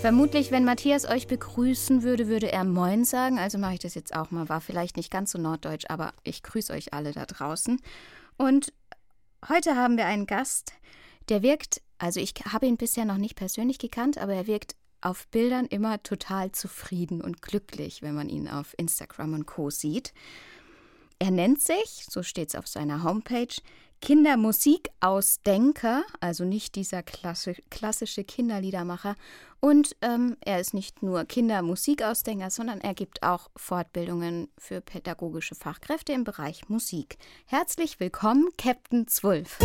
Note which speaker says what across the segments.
Speaker 1: Vermutlich, wenn Matthias euch begrüßen würde, würde er Moin sagen. Also mache ich das jetzt auch mal. War vielleicht nicht ganz so norddeutsch, aber ich grüße euch alle da draußen. Und heute haben wir einen Gast, der wirkt, also ich habe ihn bisher noch nicht persönlich gekannt, aber er wirkt auf Bildern immer total zufrieden und glücklich, wenn man ihn auf Instagram und Co sieht. Er nennt sich, so steht es auf seiner Homepage, Kindermusikausdenker, also nicht dieser klassi klassische Kinderliedermacher. Und ähm, er ist nicht nur Kindermusikausdenker, sondern er gibt auch Fortbildungen für pädagogische Fachkräfte im Bereich Musik. Herzlich willkommen, Captain Zwölf.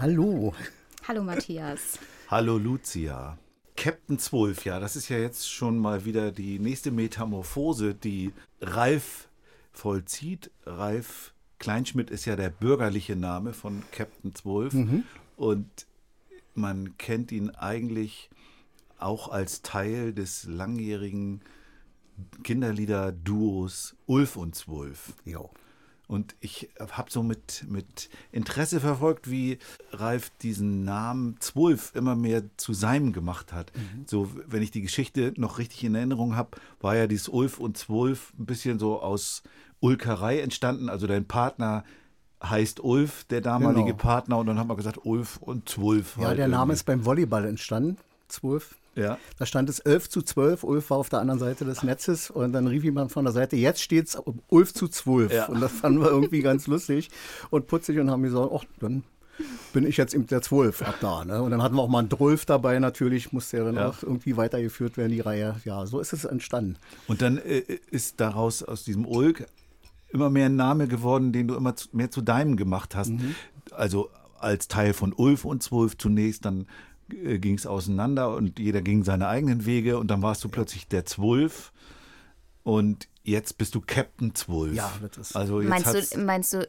Speaker 2: Hallo.
Speaker 1: Hallo Matthias.
Speaker 3: Hallo Lucia. Captain 12, ja, das ist ja jetzt schon mal wieder die nächste Metamorphose, die Ralf vollzieht. Ralf Kleinschmidt ist ja der bürgerliche Name von Captain 12 mhm. und man kennt ihn eigentlich auch als Teil des langjährigen Kinderlieder-Duos Ulf und Zwölf.
Speaker 2: Jo.
Speaker 3: Und ich habe so mit, mit Interesse verfolgt, wie Ralf diesen Namen Zwölf immer mehr zu seinem gemacht hat. Mhm. So, wenn ich die Geschichte noch richtig in Erinnerung habe, war ja dieses Ulf und Zwölf ein bisschen so aus Ulkerei entstanden. Also dein Partner heißt Ulf, der damalige genau. Partner, und dann haben wir gesagt Ulf und Zwölf.
Speaker 2: Ja, halt der Name irgendwie. ist beim Volleyball entstanden. Zwölf
Speaker 3: ja.
Speaker 2: Da stand es 11 zu 12. Ulf war auf der anderen Seite des Netzes und dann rief jemand von der Seite, jetzt steht es 11 zu 12. Ja. Und das fanden wir irgendwie ganz lustig und putzig und haben gesagt, ach, dann bin ich jetzt eben der 12 ab da. Ne? Und dann hatten wir auch mal einen Drolf dabei natürlich, musste ja dann ja. auch irgendwie weitergeführt werden, die Reihe. Ja, so ist es entstanden.
Speaker 3: Und dann äh, ist daraus aus diesem Ulk immer mehr ein Name geworden, den du immer zu, mehr zu deinem gemacht hast. Mhm. Also als Teil von Ulf und Zwölf zunächst, dann äh, ging es auseinander und jeder ging seine eigenen Wege und dann warst du plötzlich der Zwölf und jetzt bist du Captain Zwölf.
Speaker 2: Ja, das ist.
Speaker 3: Also
Speaker 1: meinst, du, meinst du,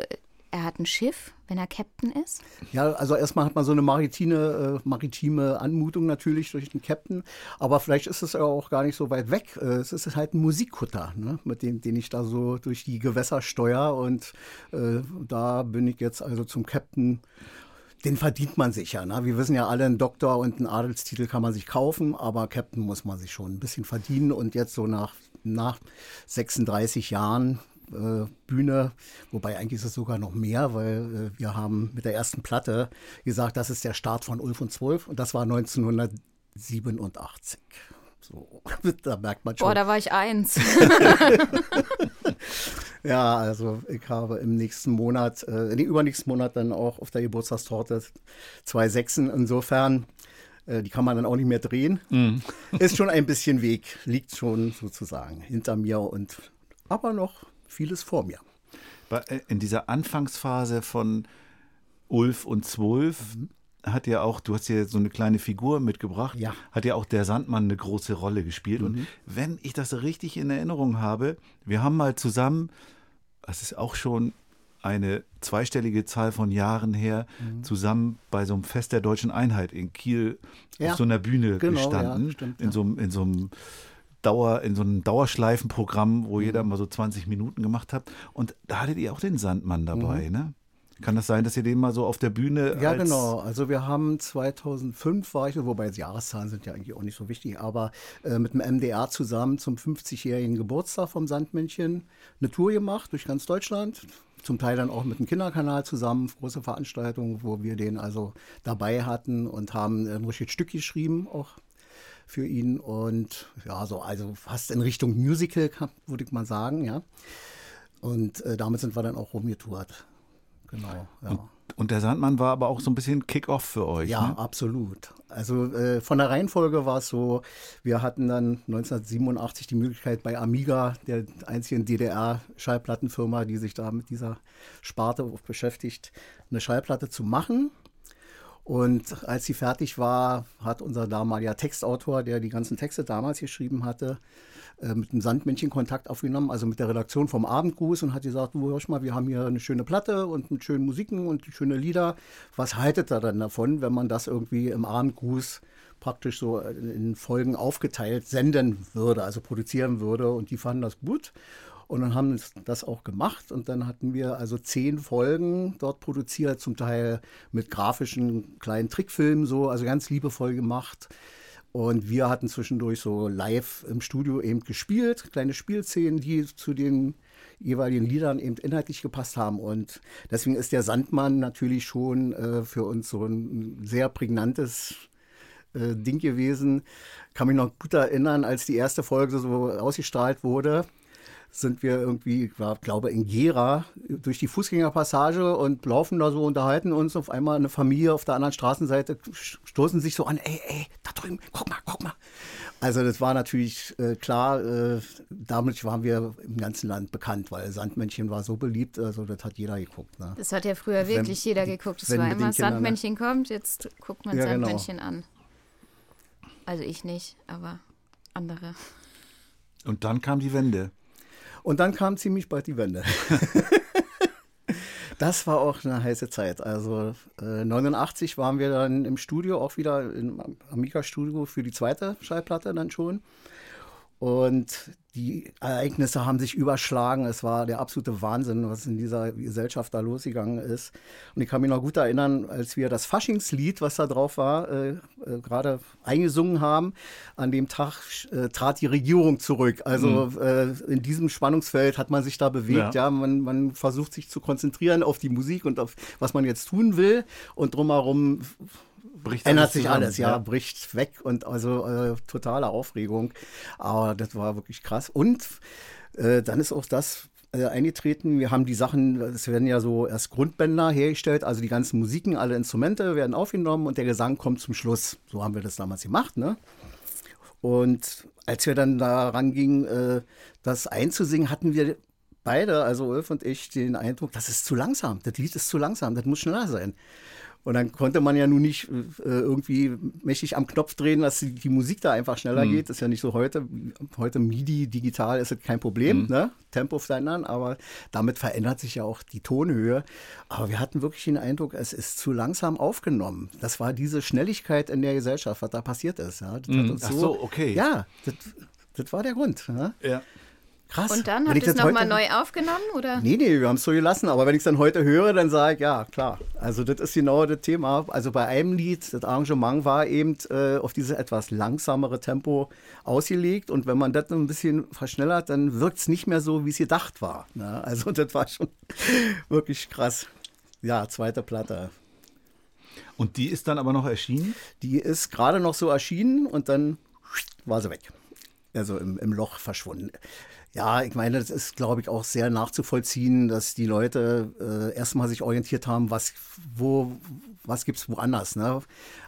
Speaker 1: er hat ein Schiff, wenn er Captain ist?
Speaker 2: Ja, also erstmal hat man so eine maritime, äh, maritime Anmutung natürlich durch den Captain, aber vielleicht ist es ja auch gar nicht so weit weg. Äh, es ist halt ein Musikkutter, ne? mit dem, den ich da so durch die Gewässer steuere und äh, da bin ich jetzt also zum Captain den verdient man sich ja. Ne? Wir wissen ja alle, einen Doktor und einen Adelstitel kann man sich kaufen, aber Captain muss man sich schon ein bisschen verdienen. Und jetzt so nach, nach 36 Jahren äh, Bühne, wobei eigentlich ist es sogar noch mehr, weil äh, wir haben mit der ersten Platte gesagt, das ist der Start von Ulf und Zwölf und das war 1987. So, da merkt man schon.
Speaker 1: Boah, da war ich eins.
Speaker 2: ja, also ich habe im nächsten Monat, äh, nee, übernächsten Monat dann auch auf der Geburtstagstorte zwei Sechsen. Insofern, äh, die kann man dann auch nicht mehr drehen. Mm. Ist schon ein bisschen Weg, liegt schon sozusagen hinter mir und aber noch vieles vor mir.
Speaker 3: Äh, in dieser Anfangsphase von Ulf und Zwölf, mhm hat ja auch, du hast ja so eine kleine Figur mitgebracht,
Speaker 2: ja.
Speaker 3: hat ja auch der Sandmann eine große Rolle gespielt. Mhm. Und wenn ich das richtig in Erinnerung habe, wir haben mal zusammen, das ist auch schon eine zweistellige Zahl von Jahren her, mhm. zusammen bei so einem Fest der deutschen Einheit in Kiel ja. auf so einer Bühne genau, gestanden. Ja, stimmt, in, so, in so einem Dauer, in so einem Dauerschleifenprogramm, wo mhm. jeder mal so 20 Minuten gemacht hat. Und da hattet ihr auch den Sandmann dabei, mhm. ne? Kann das sein, dass ihr den mal so auf der Bühne.
Speaker 2: Ja, genau. Also wir haben 2005 war ich, wobei die Jahreszahlen sind ja eigentlich auch nicht so wichtig, aber äh, mit dem MDR zusammen zum 50-jährigen Geburtstag vom Sandmännchen eine Tour gemacht durch ganz Deutschland. Zum Teil dann auch mit dem Kinderkanal zusammen, große Veranstaltungen, wo wir den also dabei hatten und haben ein richtiges Stück geschrieben, auch für ihn. Und ja, so also fast in Richtung Musical, würde ich mal sagen, ja. Und äh, damit sind wir dann auch rumgetourt. Genau, ja.
Speaker 3: Und Und der Sandmann war aber auch so ein bisschen Kick-Off für euch.
Speaker 2: Ja,
Speaker 3: ne?
Speaker 2: absolut. Also äh, von der Reihenfolge war es so, wir hatten dann 1987 die Möglichkeit bei Amiga, der einzigen DDR-Schallplattenfirma, die sich da mit dieser Sparte beschäftigt, eine Schallplatte zu machen. Und als sie fertig war, hat unser damaliger Textautor, der die ganzen Texte damals geschrieben hatte, äh, mit dem Sandmännchen Kontakt aufgenommen, also mit der Redaktion vom Abendgruß und hat gesagt, du hörst mal, wir haben hier eine schöne Platte und mit schönen Musiken und schöne Lieder. Was haltet ihr dann davon, wenn man das irgendwie im Abendgruß praktisch so in Folgen aufgeteilt senden würde, also produzieren würde und die fanden das gut. Und dann haben sie das auch gemacht und dann hatten wir also zehn Folgen dort produziert, zum Teil mit grafischen kleinen Trickfilmen so, also ganz liebevoll gemacht. Und wir hatten zwischendurch so live im Studio eben gespielt, kleine Spielszenen, die zu den jeweiligen Liedern eben inhaltlich gepasst haben. Und deswegen ist der Sandmann natürlich schon äh, für uns so ein sehr prägnantes äh, Ding gewesen. Kann mich noch gut erinnern, als die erste Folge so ausgestrahlt wurde sind wir irgendwie, ich glaube in Gera, durch die Fußgängerpassage und laufen da so, unterhalten uns. Auf einmal eine Familie auf der anderen Straßenseite stoßen sich so an, ey, ey, da drüben, guck mal, guck mal. Also das war natürlich äh, klar, äh, damit waren wir im ganzen Land bekannt, weil Sandmännchen war so beliebt, also das hat jeder geguckt. Ne?
Speaker 1: Das hat ja früher wirklich wenn, jeder geguckt. Es war immer, Sandmännchen kommt, jetzt guckt man ja, genau. Sandmännchen genau. an. Also ich nicht, aber andere.
Speaker 3: Und dann kam die Wende.
Speaker 2: Und dann kam ziemlich bald die Wende. das war auch eine heiße Zeit. Also äh, 89 waren wir dann im Studio, auch wieder im Amiga-Studio für die zweite Schallplatte dann schon. Und die Ereignisse haben sich überschlagen. Es war der absolute Wahnsinn, was in dieser Gesellschaft da losgegangen ist. Und ich kann mich noch gut erinnern, als wir das Faschingslied, was da drauf war, äh, äh, gerade eingesungen haben. An dem Tag äh, trat die Regierung zurück. Also mhm. Äh, in diesem Spannungsfeld hat man sich da bewegt. Ja, ja man, man versucht sich zu konzentrieren auf die Musik und auf was man jetzt tun will. Und drumherum bricht ändert sich zusammen, alles, ja, ja, bricht weg und also äh, totale Aufregung. Aber das war wirklich krass. Und äh, dann ist auch das äh, eingetreten. Wir haben die Sachen, es werden ja so erst Grundbänder hergestellt, also die ganzen Musiken, alle Instrumente werden aufgenommen und der Gesang kommt zum Schluss. So haben wir das damals gemacht, ne? Und als wir dann da rangingen, äh, das einzusingen, hatten wir beide, also Ulf und ich, den Eindruck, das ist zu langsam. Das Lied ist zu langsam, das muss schneller sein. Und dann konnte man ja nun nicht äh, irgendwie mächtig am Knopf drehen, dass die, die Musik da einfach schneller mhm. geht. Das ist ja nicht so heute. Heute MIDI digital ist es kein Problem, mhm. ne? Tempo verändern, aber damit verändert sich ja auch die Tonhöhe. Aber wir hatten wirklich den Eindruck, es ist zu langsam aufgenommen. Das war diese Schnelligkeit in der Gesellschaft, was da passiert ist. Ja?
Speaker 3: Mhm. Ach so, okay.
Speaker 2: Ja, das, das war der Grund.
Speaker 3: Ne? Ja.
Speaker 1: Krass. Und dann habt ihr es nochmal neu aufgenommen, oder?
Speaker 2: Nee, nee, wir haben es so gelassen. Aber wenn ich es dann heute höre, dann sage ich, ja, klar. Also das ist genau das Thema. Also bei einem Lied, das Arrangement war eben äh, auf dieses etwas langsamere Tempo ausgelegt. Und wenn man das ein bisschen verschnellert, dann wirkt es nicht mehr so, wie es gedacht war. Ne? Also das war schon wirklich krass. Ja, zweite Platte.
Speaker 3: Und die ist dann aber noch erschienen?
Speaker 2: Die ist gerade noch so erschienen und dann war sie weg. Also im, im Loch verschwunden. Ja, ich meine, das ist, glaube ich, auch sehr nachzuvollziehen, dass die Leute äh, erstmal sich orientiert haben, was, wo, was gibt's woanders. Ne?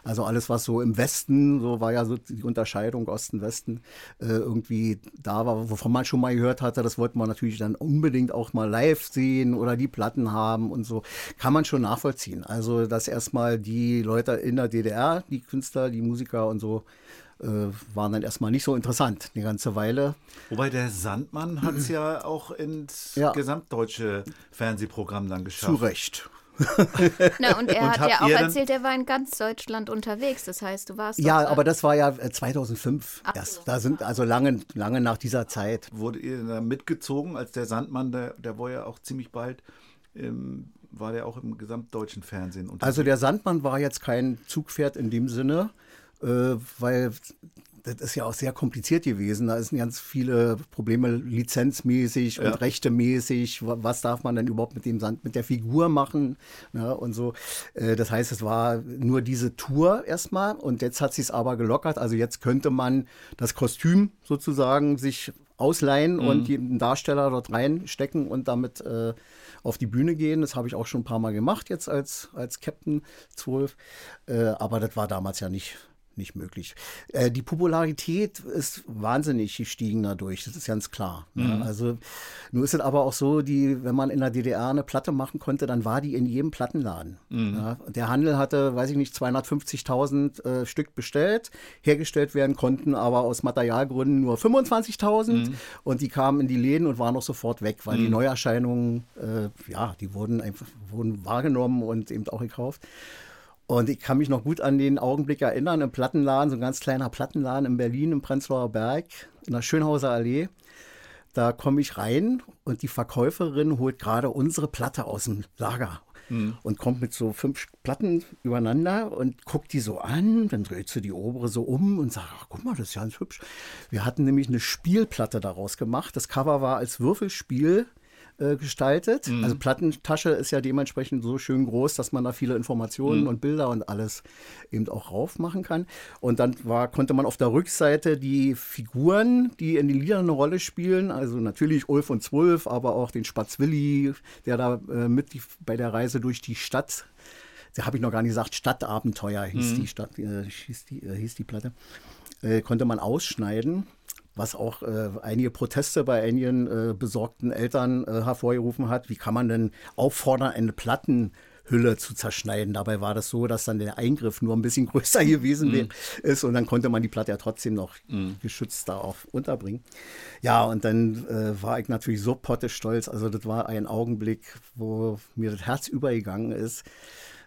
Speaker 2: Also alles, was so im Westen, so war ja so die Unterscheidung Osten, Westen, äh, irgendwie da war, wovon man schon mal gehört hatte, das wollte man natürlich dann unbedingt auch mal live sehen oder die Platten haben und so. Kann man schon nachvollziehen. Also, dass erstmal die Leute in der DDR, die Künstler, die Musiker und so, waren dann erstmal nicht so interessant, eine ganze Weile.
Speaker 3: Wobei der Sandmann hat es ja auch ins ja. gesamtdeutsche Fernsehprogramm dann geschafft.
Speaker 2: Zu Recht.
Speaker 1: Na, und er und hat ja auch erzählt, er war in ganz Deutschland unterwegs. Das heißt, du warst.
Speaker 2: Ja, aber das war ja 2005 äh, Ach erst. So. Da sind also lange, lange nach dieser Zeit.
Speaker 3: Wurde ihr da mitgezogen, als der Sandmann, der, der war ja auch ziemlich bald. Ähm, war der auch im gesamtdeutschen Fernsehen unterwegs?
Speaker 2: Also der Sandmann war jetzt kein Zugpferd in dem Sinne äh, weil das ist ja auch sehr kompliziert gewesen. Da sind ganz viele Probleme lizenzmäßig ja. und rechtemäßig. Was darf man denn überhaupt mit dem Sand, mit der Figur machen? Ja, und so. Äh, das heißt, es war nur diese Tour erstmal und jetzt hat sie es aber gelockert. Also jetzt könnte man das Kostüm sozusagen sich ausleihen mhm. und jeden Darsteller dort reinstecken und damit äh, auf die Bühne gehen. Das habe ich auch schon ein paar Mal gemacht jetzt als, als Captain 12. Äh, aber das war damals ja nicht, nicht möglich. Äh, die Popularität ist wahnsinnig gestiegen dadurch, das ist ganz klar. Ne? Also nur ist es aber auch so, die, wenn man in der DDR eine Platte machen konnte, dann war die in jedem Plattenladen. Ja? Der Handel hatte, weiß ich nicht, 250.000 äh, Stück bestellt, hergestellt werden konnten, aber aus Materialgründen nur 25.000 und die kamen in die Läden und waren auch sofort weg, weil die Neuerscheinungen, äh, ja, die wurden einfach wurden wahrgenommen und eben auch gekauft. Und ich kann mich noch gut an den Augenblick erinnern, im Plattenladen, so ein ganz kleiner Plattenladen in Berlin, im Prenzlauer Berg, in der Schönhauser Allee. Da komme ich rein und die Verkäuferin holt gerade unsere Platte aus dem Lager und kommt mit so fünf Platten übereinander und guckt die so an. Dann dreht sie die obere so um und sagt, ach, guck mal, das ist ja ganz hübsch. Wir hatten nämlich eine Spielplatte daraus gemacht. Das Cover war als Würfelspiel äh, gestaltet. Also Plattentasche ist ja dementsprechend so schön groß, dass man da viele Informationen und Bilder und alles eben auch rauf machen kann. Und dann war, konnte man auf der Rückseite die Figuren, die in den Liedern eine Rolle spielen, also natürlich Ulf und Zwölf, aber auch den Spatz Willi, der da äh, mit die, bei der Reise durch die Stadt da habe ich noch gar nicht gesagt, Stadtabenteuer hieß, die, Stadt, äh, hieß, die, äh, hieß die Platte, äh, konnte man ausschneiden, was auch äh, einige Proteste bei einigen äh, besorgten Eltern äh, hervorgerufen hat. Wie kann man denn auffordern, eine Plattenhülle zu zerschneiden? Dabei war das so, dass dann der Eingriff nur ein bisschen größer gewesen wär- ist und dann konnte man die Platte ja trotzdem noch geschützt darauf unterbringen. Ja, und dann äh, war ich natürlich so pottestolz. Also das war ein Augenblick, wo mir das Herz übergegangen ist.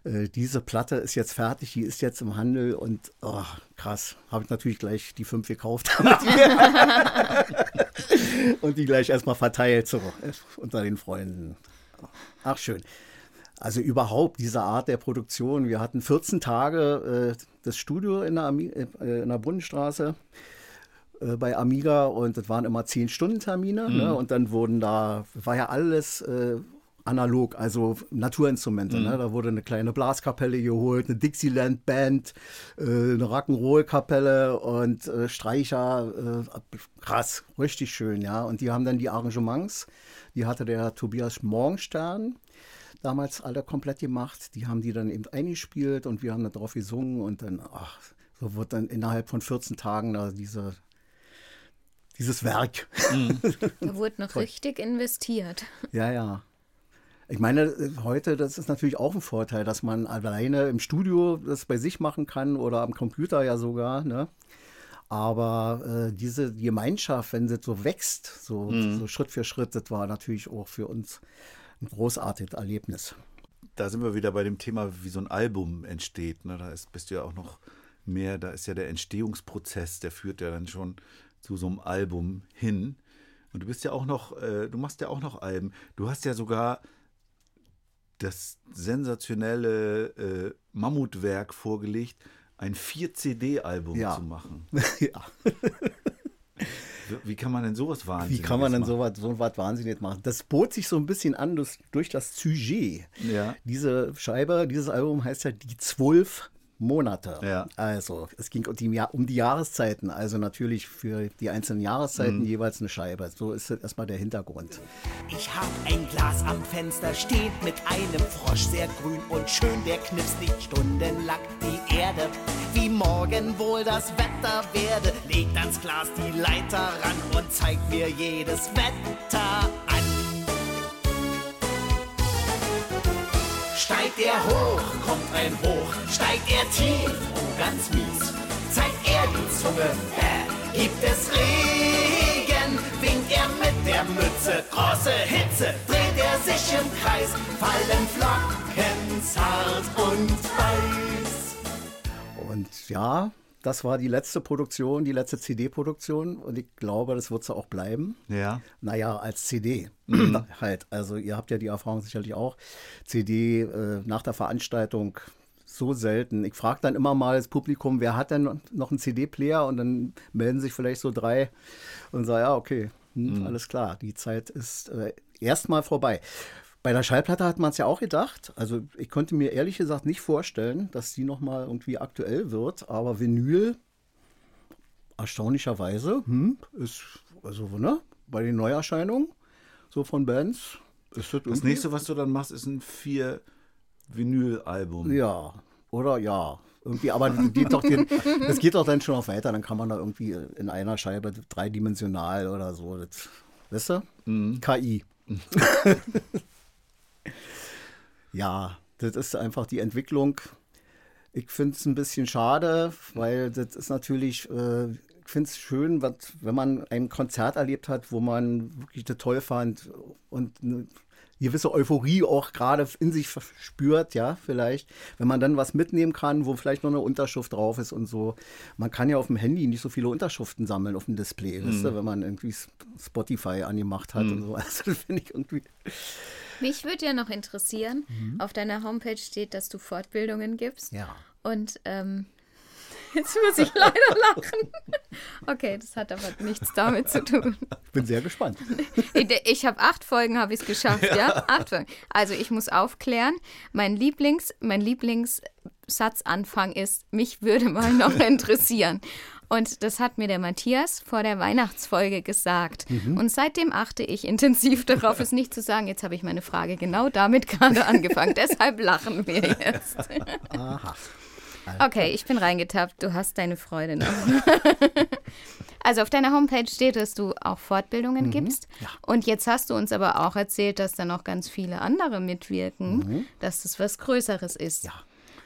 Speaker 2: Äh, diese Platte ist jetzt fertig, die ist jetzt im Handel und oh, krass, habe ich natürlich gleich die fünf gekauft und die gleich erstmal verteilt so, äh, unter den Freunden. Ach schön. Also überhaupt diese Art der Produktion. Wir hatten 14 Tage äh, das Studio in der, Ami äh, in der Brunnenstraße äh, bei Amiga und das waren immer 10-Stunden-Termine. Ne? Und dann wurden da, war ja alles analog, also Naturinstrumente. Ne? Da wurde eine kleine Blaskapelle geholt, eine Dixieland-Band, äh, eine Rock'n'Roll-Kapelle und äh, Streicher. Äh, krass, richtig schön, ja. Und die haben dann die Arrangements, die hatte der Tobias Morgenstern damals alle komplett gemacht. Die haben die dann eben eingespielt und wir haben da drauf gesungen und dann, ach, so wird dann innerhalb von 14 Tagen da diese, dieses Werk.
Speaker 1: Da wurde noch richtig investiert.
Speaker 2: Ja, ja. Ich meine, heute, das ist natürlich auch ein Vorteil, dass man alleine im Studio das bei sich machen kann oder am Computer ja sogar, ne? Aber äh, diese Gemeinschaft, wenn sie so wächst, so, so Schritt für Schritt, das war natürlich auch für uns ein großartiges Erlebnis.
Speaker 3: Da sind wir wieder bei dem Thema, wie so ein Album entsteht. Ne? Da ist, bist du ja auch noch mehr, da ist ja der Entstehungsprozess, der führt ja dann schon zu so einem Album hin. Und du bist ja auch noch, äh, du machst ja auch noch Alben. Du hast ja sogar das sensationelle äh, Mammutwerk vorgelegt, ein 4-CD-Album
Speaker 2: Ja.
Speaker 3: zu machen.
Speaker 2: ja.
Speaker 3: Wie- Wie kann man denn sowas
Speaker 2: Wie
Speaker 3: wahnsinnig
Speaker 2: kann man denn
Speaker 3: machen?
Speaker 2: so was so was wahnsinnig machen? Das bot sich so ein bisschen an durch, durch das Sujet.
Speaker 3: Ja.
Speaker 2: Diese Scheibe, dieses Album heißt ja die zwölf Monate.
Speaker 3: Ja.
Speaker 2: Also es ging um die, um die Jahreszeiten, also natürlich für die einzelnen Jahreszeiten
Speaker 3: Mhm.
Speaker 2: jeweils eine Scheibe. So ist das erstmal der Hintergrund.
Speaker 4: Ich hab ein Glas am Fenster, steht mit einem Frosch, sehr grün und schön, der knipst nicht stundenlang die Erde. Wie morgen wohl das Wetter werde, legt ans Glas die Leiter ran und zeigt mir jedes Wetter Steigt er hoch, kommt ein Hoch, steigt er tief, oh ganz mies, zeigt er die Zunge, äh, gibt es Regen, winkt er mit der Mütze, große Hitze, dreht er sich im Kreis, fallen Flocken zart und weiß.
Speaker 2: Und ja, das war die letzte Produktion, die letzte CD-Produktion und ich glaube, das wird so auch bleiben.
Speaker 3: Ja.
Speaker 2: Naja, als CD halt. Also ihr habt ja die Erfahrung sicherlich auch. CD äh, nach der Veranstaltung so selten. Ich frage dann immer mal das Publikum, wer hat denn noch einen CD-Player? Und dann melden sich vielleicht so drei und sagen, ja, okay, hm, alles klar, die Zeit ist äh, erstmal vorbei. Bei der Schallplatte hat man es ja auch gedacht. Also ich konnte mir ehrlich gesagt nicht vorstellen, dass die nochmal irgendwie aktuell wird. Aber Vinyl, erstaunlicherweise, hm, ist, also, ne, bei den Neuerscheinungen, so von Bands, Ist das,
Speaker 3: Das nächste, was du dann machst, ist ein vier Vinyl-Album.
Speaker 2: Ja, oder ja. Irgendwie, aber das geht doch den, das geht doch dann schon noch weiter. Dann kann man da irgendwie in einer Scheibe dreidimensional oder so. Das, weißt du? KI. ja, das ist einfach die Entwicklung. Ich finde es ein bisschen schade, weil das ist natürlich, äh, finde es schön, was, wenn man ein Konzert erlebt hat, wo man wirklich das toll fand und eine gewisse Euphorie auch gerade in sich spürt, ja, vielleicht. Wenn man dann was mitnehmen kann, wo vielleicht noch eine Unterschrift drauf ist und so. Man kann ja auf dem Handy nicht so viele Unterschriften sammeln auf dem Display, weißt du, wenn man irgendwie Spotify angemacht hat und so. Also das finde ich irgendwie.
Speaker 1: Mich würde ja noch interessieren,
Speaker 2: Mhm.
Speaker 1: auf deiner Homepage steht, dass du Fortbildungen gibst.
Speaker 2: Ja.
Speaker 1: Und ähm, jetzt muss ich leider lachen. Okay, das hat aber nichts damit zu tun.
Speaker 2: Ich bin sehr gespannt.
Speaker 1: Ich, habe acht Folgen, habe ich es geschafft, ja? Acht Folgen. Also ich muss aufklären, mein Lieblings, mein Lieblingssatzanfang ist, mich würde mal noch interessieren. Und das hat mir der Matthias vor der Weihnachtsfolge gesagt. Und seitdem achte ich intensiv darauf, es nicht zu sagen. Jetzt habe ich meine Frage genau damit gerade angefangen. Deshalb lachen wir jetzt.
Speaker 2: Aha.
Speaker 1: Okay, ich bin reingetappt. Du hast deine Freude noch. Also auf deiner Homepage steht, dass du auch Fortbildungen gibst. Und jetzt hast du uns aber auch erzählt, dass da noch ganz viele andere mitwirken, dass das was Größeres ist.
Speaker 2: Ja.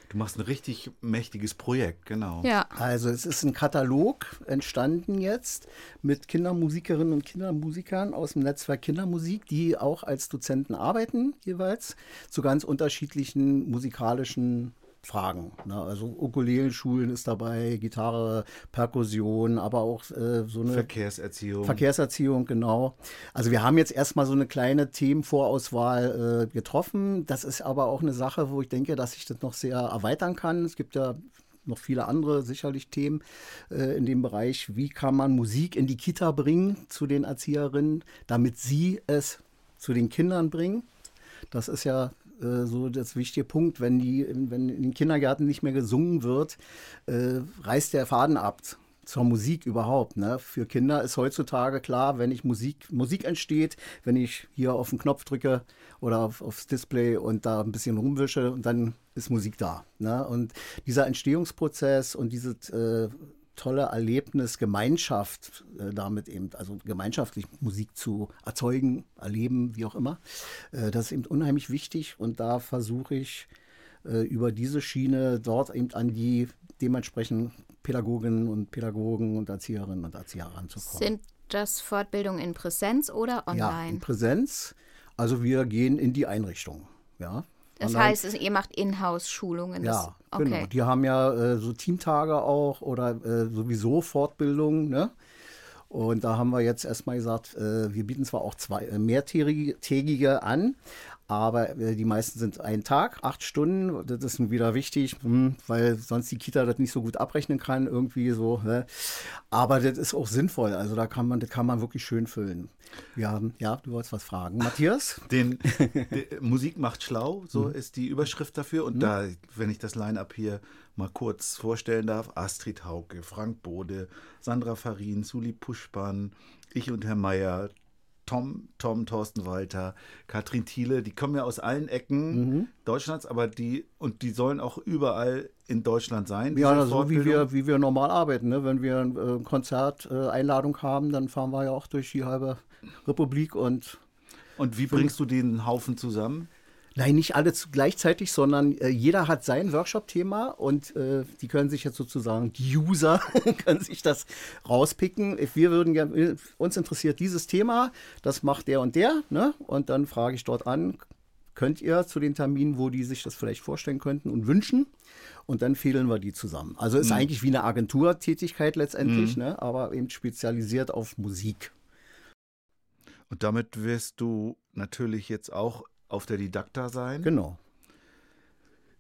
Speaker 3: Du machst ein richtig mächtiges Projekt, genau.
Speaker 1: Ja.
Speaker 2: Also es ist ein Katalog entstanden jetzt mit Kindermusikerinnen und Kindermusikern aus dem Netzwerk Kindermusik, die auch als Dozenten arbeiten jeweils zu ganz unterschiedlichen musikalischen Fragen. Ne? Also Ukulelenschulen ist dabei, Gitarre, Perkussion, aber auch äh, so eine
Speaker 3: Verkehrserziehung.
Speaker 2: Verkehrserziehung, genau. Also wir haben jetzt erstmal so eine kleine Themenvorauswahl äh, getroffen. Das ist aber auch eine Sache, wo ich denke, dass ich das noch sehr erweitern kann. Es gibt ja noch viele andere sicherlich Themen äh, in dem Bereich. Wie kann man Musik in die Kita bringen zu den Erzieherinnen, damit sie es zu den Kindern bringen? Das ist ja äh, so das wichtige Punkt. Wenn, die, wenn in Kindergärten nicht mehr gesungen wird, äh, reißt der Faden ab zur Musik überhaupt. Ne? Für Kinder ist heutzutage klar, wenn ich Musik, Musik entsteht, wenn ich hier auf den Knopf drücke oder auf, aufs Display und da ein bisschen rumwische dann ist Musik da. Ne? Und dieser Entstehungsprozess und dieses äh, tolle Erlebnis, Gemeinschaft äh, damit eben, also gemeinschaftlich Musik zu erzeugen, erleben, wie auch immer, äh, das ist eben unheimlich wichtig und da versuche ich äh, über diese Schiene dort eben an die dementsprechend Pädagoginnen und Pädagogen und Erzieherinnen und Erzieher ranzukommen.
Speaker 1: Sind das Fortbildungen in Präsenz oder
Speaker 2: ja, in
Speaker 1: online?
Speaker 2: Präsenz. Also wir gehen in die Einrichtung. Ja.
Speaker 1: Das
Speaker 2: Online-
Speaker 1: heißt, ihr macht Inhouse-Schulungen.
Speaker 2: Ja, genau.
Speaker 1: okay.
Speaker 2: Die haben ja äh, so Teamtage auch oder äh, sowieso Fortbildungen. Ne? Und da haben wir jetzt erstmal gesagt, äh, wir bieten zwar auch zwei äh, mehrtägige an, aber äh, die meisten sind ein Tag, acht Stunden. Das ist nun wieder wichtig, hm, weil sonst die Kita das nicht so gut abrechnen kann, irgendwie so. Aber das ist auch sinnvoll. Also da kann man, das kann man wirklich schön füllen. Haben, ja, du wolltest was fragen. Matthias?
Speaker 3: Den, die, Musik macht schlau, so ist die Überschrift dafür. Und da, wenn ich das Line-Up hier mal kurz vorstellen darf, Astrid Hauke, Frank Bode, Sandra Farin, Suli Puschpan, ich und Herr Meier, Tom, Tom, Thorsten Walter, Katrin Thiele, die kommen ja aus allen Ecken Deutschlands, aber die, und die sollen auch überall in Deutschland sein.
Speaker 2: Ja, so wie
Speaker 3: Fortbildung.
Speaker 2: wir, wie wir normal arbeiten. Ne? Wenn wir eine äh, Konzerteinladung haben, dann fahren wir ja auch durch die halbe Republik und
Speaker 3: Und wie bringst du den Haufen zusammen?
Speaker 2: Nein, nicht alle gleichzeitig, sondern äh, jeder hat sein Workshop-Thema und äh, die können sich jetzt sozusagen, die User können sich das rauspicken. Wir würden gerne, uns interessiert dieses Thema, das macht der und der, ne? Und dann frage ich dort an, könnt ihr zu den Terminen, wo die sich das vielleicht vorstellen könnten und wünschen? Und dann fädeln wir die zusammen. Also ist eigentlich wie eine Agenturtätigkeit letztendlich, ne? aber eben spezialisiert auf Musik.
Speaker 3: Und damit wirst du natürlich jetzt auch auf der Didakta sein,
Speaker 2: Genau.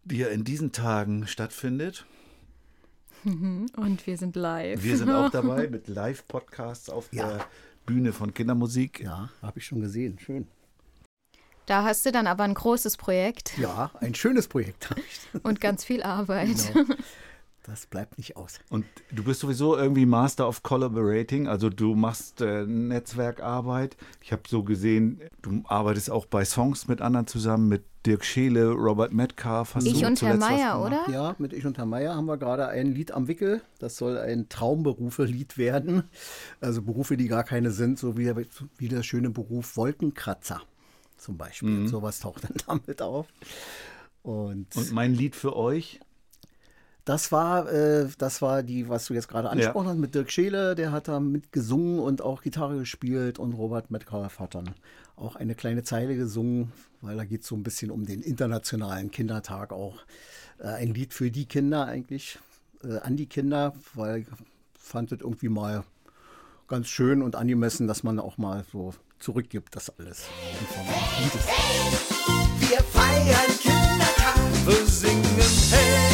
Speaker 3: die ja in diesen Tagen stattfindet.
Speaker 1: Und wir sind live.
Speaker 3: Wir sind auch dabei mit Live-Podcasts auf
Speaker 2: Ja.
Speaker 3: der Bühne von Kindermusik.
Speaker 2: Ja, habe ich schon gesehen. Schön.
Speaker 1: Da hast du dann aber ein großes Projekt
Speaker 2: Ja, ein schönes Projekt.
Speaker 1: und ganz viel Arbeit.
Speaker 2: Genau. Das bleibt nicht aus.
Speaker 3: Und du bist sowieso irgendwie Master of Collaborating, also du machst äh, Netzwerkarbeit. Ich habe so gesehen, du arbeitest auch bei Songs mit anderen zusammen, mit Dirk Scheele, Robert Metcalf. Hast
Speaker 1: Ich
Speaker 3: du
Speaker 1: und Herr
Speaker 3: zuletzt was
Speaker 1: Meier, oder?
Speaker 2: Ja, mit Ich und Herr Meier haben wir gerade ein Lied am Wickel. Das soll ein Traumberufe-Lied werden. Also Berufe, die gar keine sind, so wie, wie der schöne Beruf Wolkenkratzer zum Beispiel.
Speaker 3: Mhm.
Speaker 2: Sowas taucht dann damit auf. Und,
Speaker 3: Und mein Lied für euch?
Speaker 2: Das war, äh, das war die, was du jetzt gerade angesprochen hast, mit Dirk Scheele, der hat da mitgesungen und auch Gitarre gespielt und Robert Metcalf hat dann auch eine kleine Zeile gesungen, weil da geht es so ein bisschen um den internationalen Kindertag auch. Äh, ein Lied für die Kinder eigentlich, äh, an die Kinder, weil ich fand es irgendwie mal ganz schön und angemessen, dass man auch mal so zurückgibt, das alles.
Speaker 4: Wir feiern Kindertag. Wir singen hey,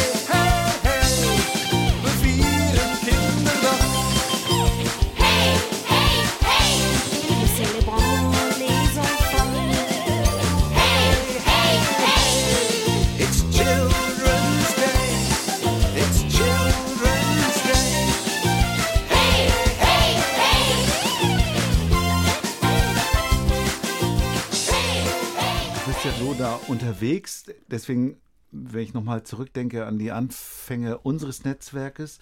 Speaker 3: da unterwegs, deswegen, wenn ich nochmal zurückdenke an die Anfänge unseres Netzwerkes,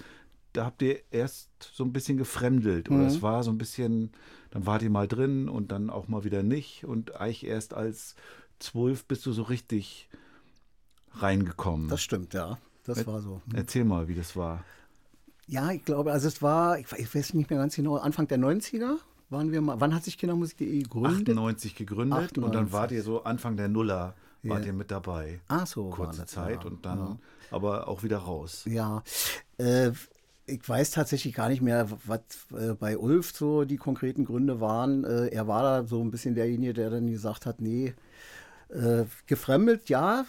Speaker 3: da habt ihr erst so ein bisschen gefremdelt oder es war so ein bisschen, dann wart ihr mal drin und dann auch mal wieder nicht und eigentlich erst als zwölf bist du so richtig reingekommen.
Speaker 2: Das stimmt, ja. Das war so.
Speaker 3: Erzähl mal, wie das war.
Speaker 2: Ja, ich glaube, also es war, ich, ich weiß nicht mehr ganz genau, Anfang der 90er waren wir mal. Wann hat sich Kindermusik.de gegründet?
Speaker 3: 98 gegründet und dann
Speaker 2: 98.
Speaker 3: wart ihr so Anfang der Nuller, wart
Speaker 2: Ja.
Speaker 3: ihr mit dabei.
Speaker 2: Ah, so.
Speaker 3: Kurze Zeit
Speaker 2: ja.
Speaker 3: und dann
Speaker 2: Ja.
Speaker 3: aber auch wieder raus.
Speaker 2: Ja, äh, ich weiß tatsächlich gar nicht mehr, was äh, bei Ulf so die konkreten Gründe waren. Äh, er war da so ein bisschen derjenige, der dann gesagt hat, nee, äh, gefremdelt, ja.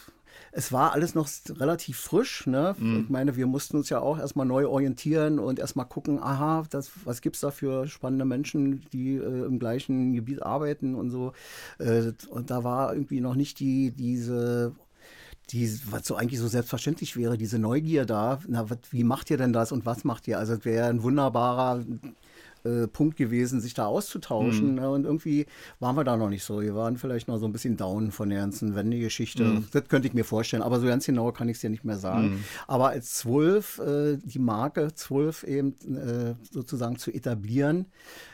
Speaker 2: Es war alles noch relativ frisch. Ne? Ich meine, wir mussten uns ja auch erstmal neu orientieren und erstmal gucken, aha, das, was gibt es da für spannende Menschen, die äh, im gleichen Gebiet arbeiten und so. Äh, und da war irgendwie noch nicht die, diese die, was so eigentlich so selbstverständlich wäre, diese Neugier da, na, wat, wie macht ihr denn das und was macht ihr? Also es wäre ein wunderbarer äh, Punkt gewesen, sich da auszutauschen. Ne? Und irgendwie waren wir da noch nicht so. Wir waren vielleicht noch so ein bisschen down von der ganzen Wende-Geschichte. Das könnte ich mir vorstellen, aber so ganz genau kann ich es dir nicht mehr sagen. Aber als Zwölf, äh, die Marke Zwölf eben äh, sozusagen zu etablieren,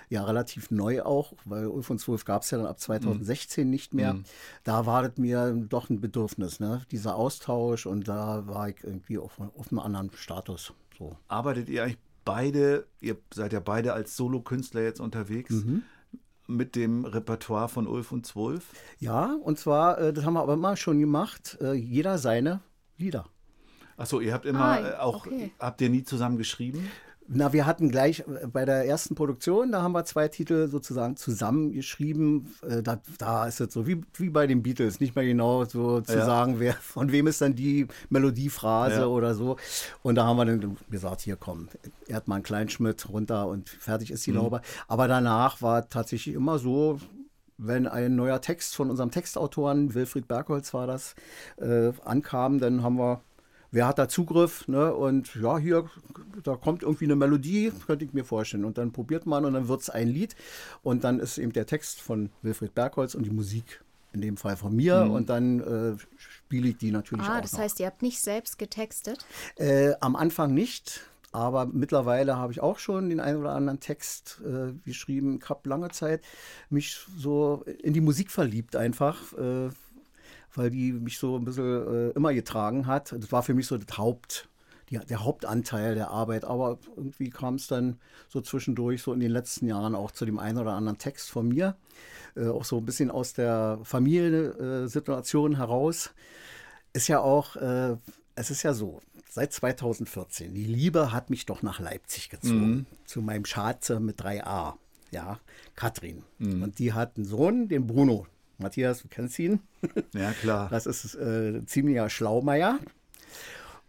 Speaker 2: ja relativ neu auch, weil Ulf und Zwölf gab es ja dann ab 2016 nicht mehr. Da war das mir doch ein Bedürfnis, ne? dieser Austausch und da war ich irgendwie auf, auf einem anderen Status. So.
Speaker 3: Arbeitet ihr eigentlich beide, ihr seid ja beide als Solokünstler jetzt unterwegs,
Speaker 2: Mhm.
Speaker 3: mit dem Repertoire von Ulf und Zwölf?
Speaker 2: Ja, und zwar, äh, das haben wir aber immer schon gemacht, äh, jeder seine Lieder.
Speaker 3: Achso, ihr habt immer
Speaker 1: Ah,
Speaker 3: äh, auch,
Speaker 1: okay.
Speaker 3: habt ihr nie zusammen geschrieben?
Speaker 2: Na, wir hatten gleich äh, bei der ersten Produktion, da haben wir zwei Titel sozusagen zusammengeschrieben. Äh, Da, da ist es so wie, wie bei den Beatles, nicht mehr genau so zu
Speaker 3: Ja.
Speaker 2: sagen, wer, von wem ist dann die Melodiephrase
Speaker 3: Ja.
Speaker 2: oder so. Und da haben wir dann gesagt, hier komm, Erdmann Kleinschmidt runter und fertig ist die Laube. Aber danach war tatsächlich immer so, wenn ein neuer Text von unserem Textautoren, Wilfried Bergholz war das, äh, ankam, dann haben wir, wer hat da Zugriff? Ne? Und ja, hier, da kommt irgendwie eine Melodie, könnte ich mir vorstellen. Und dann probiert man und dann wird es ein Lied. Und dann ist eben der Text von Wilfried Bergholz und die Musik in dem Fall von mir. Und dann äh, spiele ich die natürlich
Speaker 1: Ah,
Speaker 2: auch
Speaker 1: das
Speaker 2: noch.
Speaker 1: heißt, ihr habt nicht selbst getextet?
Speaker 2: Äh, am Anfang nicht, aber mittlerweile habe ich auch schon den einen oder anderen Text äh, geschrieben. Ich habe lange Zeit mich so in die Musik verliebt einfach, äh, weil die mich so ein bisschen äh, immer getragen hat. Das war für mich so das Haupt, die, der Hauptanteil der Arbeit. Aber irgendwie kam es dann so zwischendurch, so in den letzten Jahren auch zu dem einen oder anderen Text von mir. Äh, auch so ein bisschen aus der Familiensituation heraus ist ja auch, äh, es ist ja so, seit 2014, die Liebe hat mich doch nach Leipzig gezogen, zu meinem Schatze mit 3a, ja, Katrin. Und die hat einen Sohn, den Bruno. Matthias, du kennst ihn.
Speaker 3: Ja, klar.
Speaker 2: Das ist äh, ziemlicher Schlaumeier.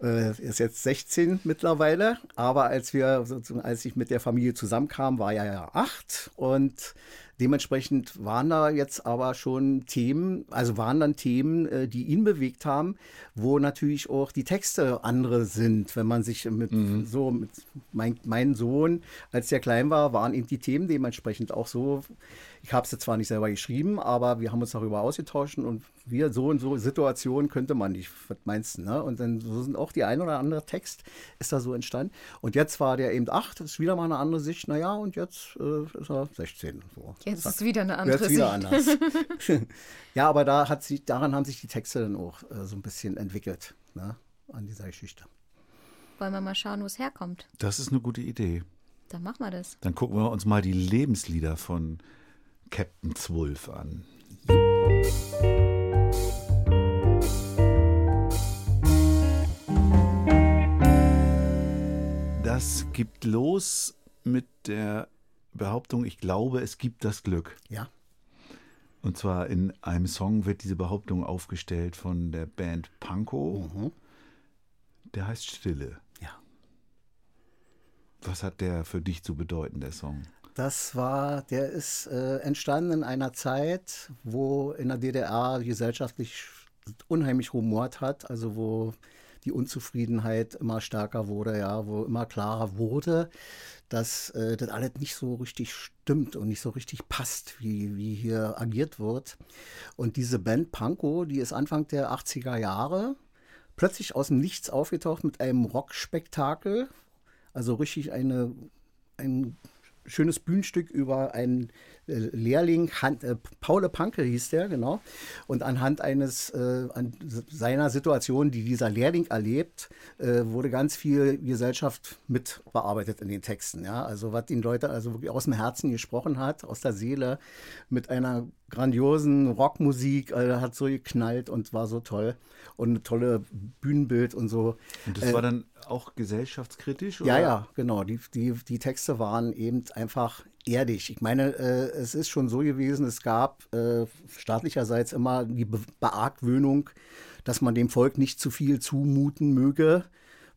Speaker 2: Äh, er ist jetzt 16 mittlerweile, aber als wir, als ich mit der Familie zusammenkam, war er ja acht und Dementsprechend waren da jetzt aber schon Themen, also waren dann Themen, äh, die ihn bewegt haben, wo natürlich auch die Texte andere sind. Wenn man sich mit so, mit mein, mein Sohn, als der klein war, waren eben die Themen dementsprechend auch so. Ich habe sie zwar nicht selber geschrieben, aber wir haben uns darüber ausgetauscht und wir so und so Situationen könnte man nicht, was meinst du, ne? Und dann so sind auch die ein oder andere Text ist da so entstanden. Und jetzt war der eben acht, ist wieder mal eine andere Sicht, naja, und jetzt äh, ist er 16. So.
Speaker 1: Jetzt
Speaker 2: Zack.
Speaker 1: ist wieder eine andere
Speaker 2: Jetzt wieder anders. ja, aber da hat sich, daran haben sich die Texte dann auch äh, so ein bisschen entwickelt, ne? an dieser Geschichte.
Speaker 1: Wollen wir mal schauen, wo es herkommt?
Speaker 3: Das ist eine gute Idee.
Speaker 1: Dann machen wir das.
Speaker 3: Dann gucken wir uns mal die Lebenslieder von Captain Zwulf an. Das gibt los mit der Behauptung, ich glaube, es gibt das Glück.
Speaker 2: Ja,
Speaker 3: Und zwar in einem Song wird diese Behauptung aufgestellt von der Band Pankow. Der heißt Stille.
Speaker 2: ja.
Speaker 3: Was hat der für dich zu bedeuten, der Song?
Speaker 2: Das war, der ist äh, entstanden in einer Zeit, wo in der DDR gesellschaftlich unheimlich rumort hat, also wo die Unzufriedenheit immer stärker wurde, ja, wo immer klarer wurde, dass äh, das alles nicht so richtig stimmt und nicht so richtig passt, wie, wie hier agiert wird. Und diese Band Pankow, die ist Anfang der 80er Jahre plötzlich aus dem Nichts aufgetaucht mit einem Rockspektakel, also richtig eine, ein schönes Bühnenstück über einen Lehrling, Han, äh, Paul Panke hieß der, genau. Und anhand eines, äh, an seiner Situation, die dieser Lehrling erlebt, äh, wurde ganz viel Gesellschaft mit bearbeitet in den Texten. Ja? Also was den Leute also wirklich aus dem Herzen gesprochen hat, aus der Seele, mit einer grandiosen Rockmusik, äh, hat so geknallt und war so toll. Und ein tolle Bühnenbild und so.
Speaker 3: Und das
Speaker 2: Äh,
Speaker 3: war dann auch gesellschaftskritisch?
Speaker 2: ja,
Speaker 3: oder?
Speaker 2: ja, genau. Die, die, die Texte waren eben einfach erdig. Ich meine, äh, es ist schon so gewesen, es gab äh, staatlicherseits immer die Be Beargwöhnung, dass man dem Volk nicht zu viel zumuten möge,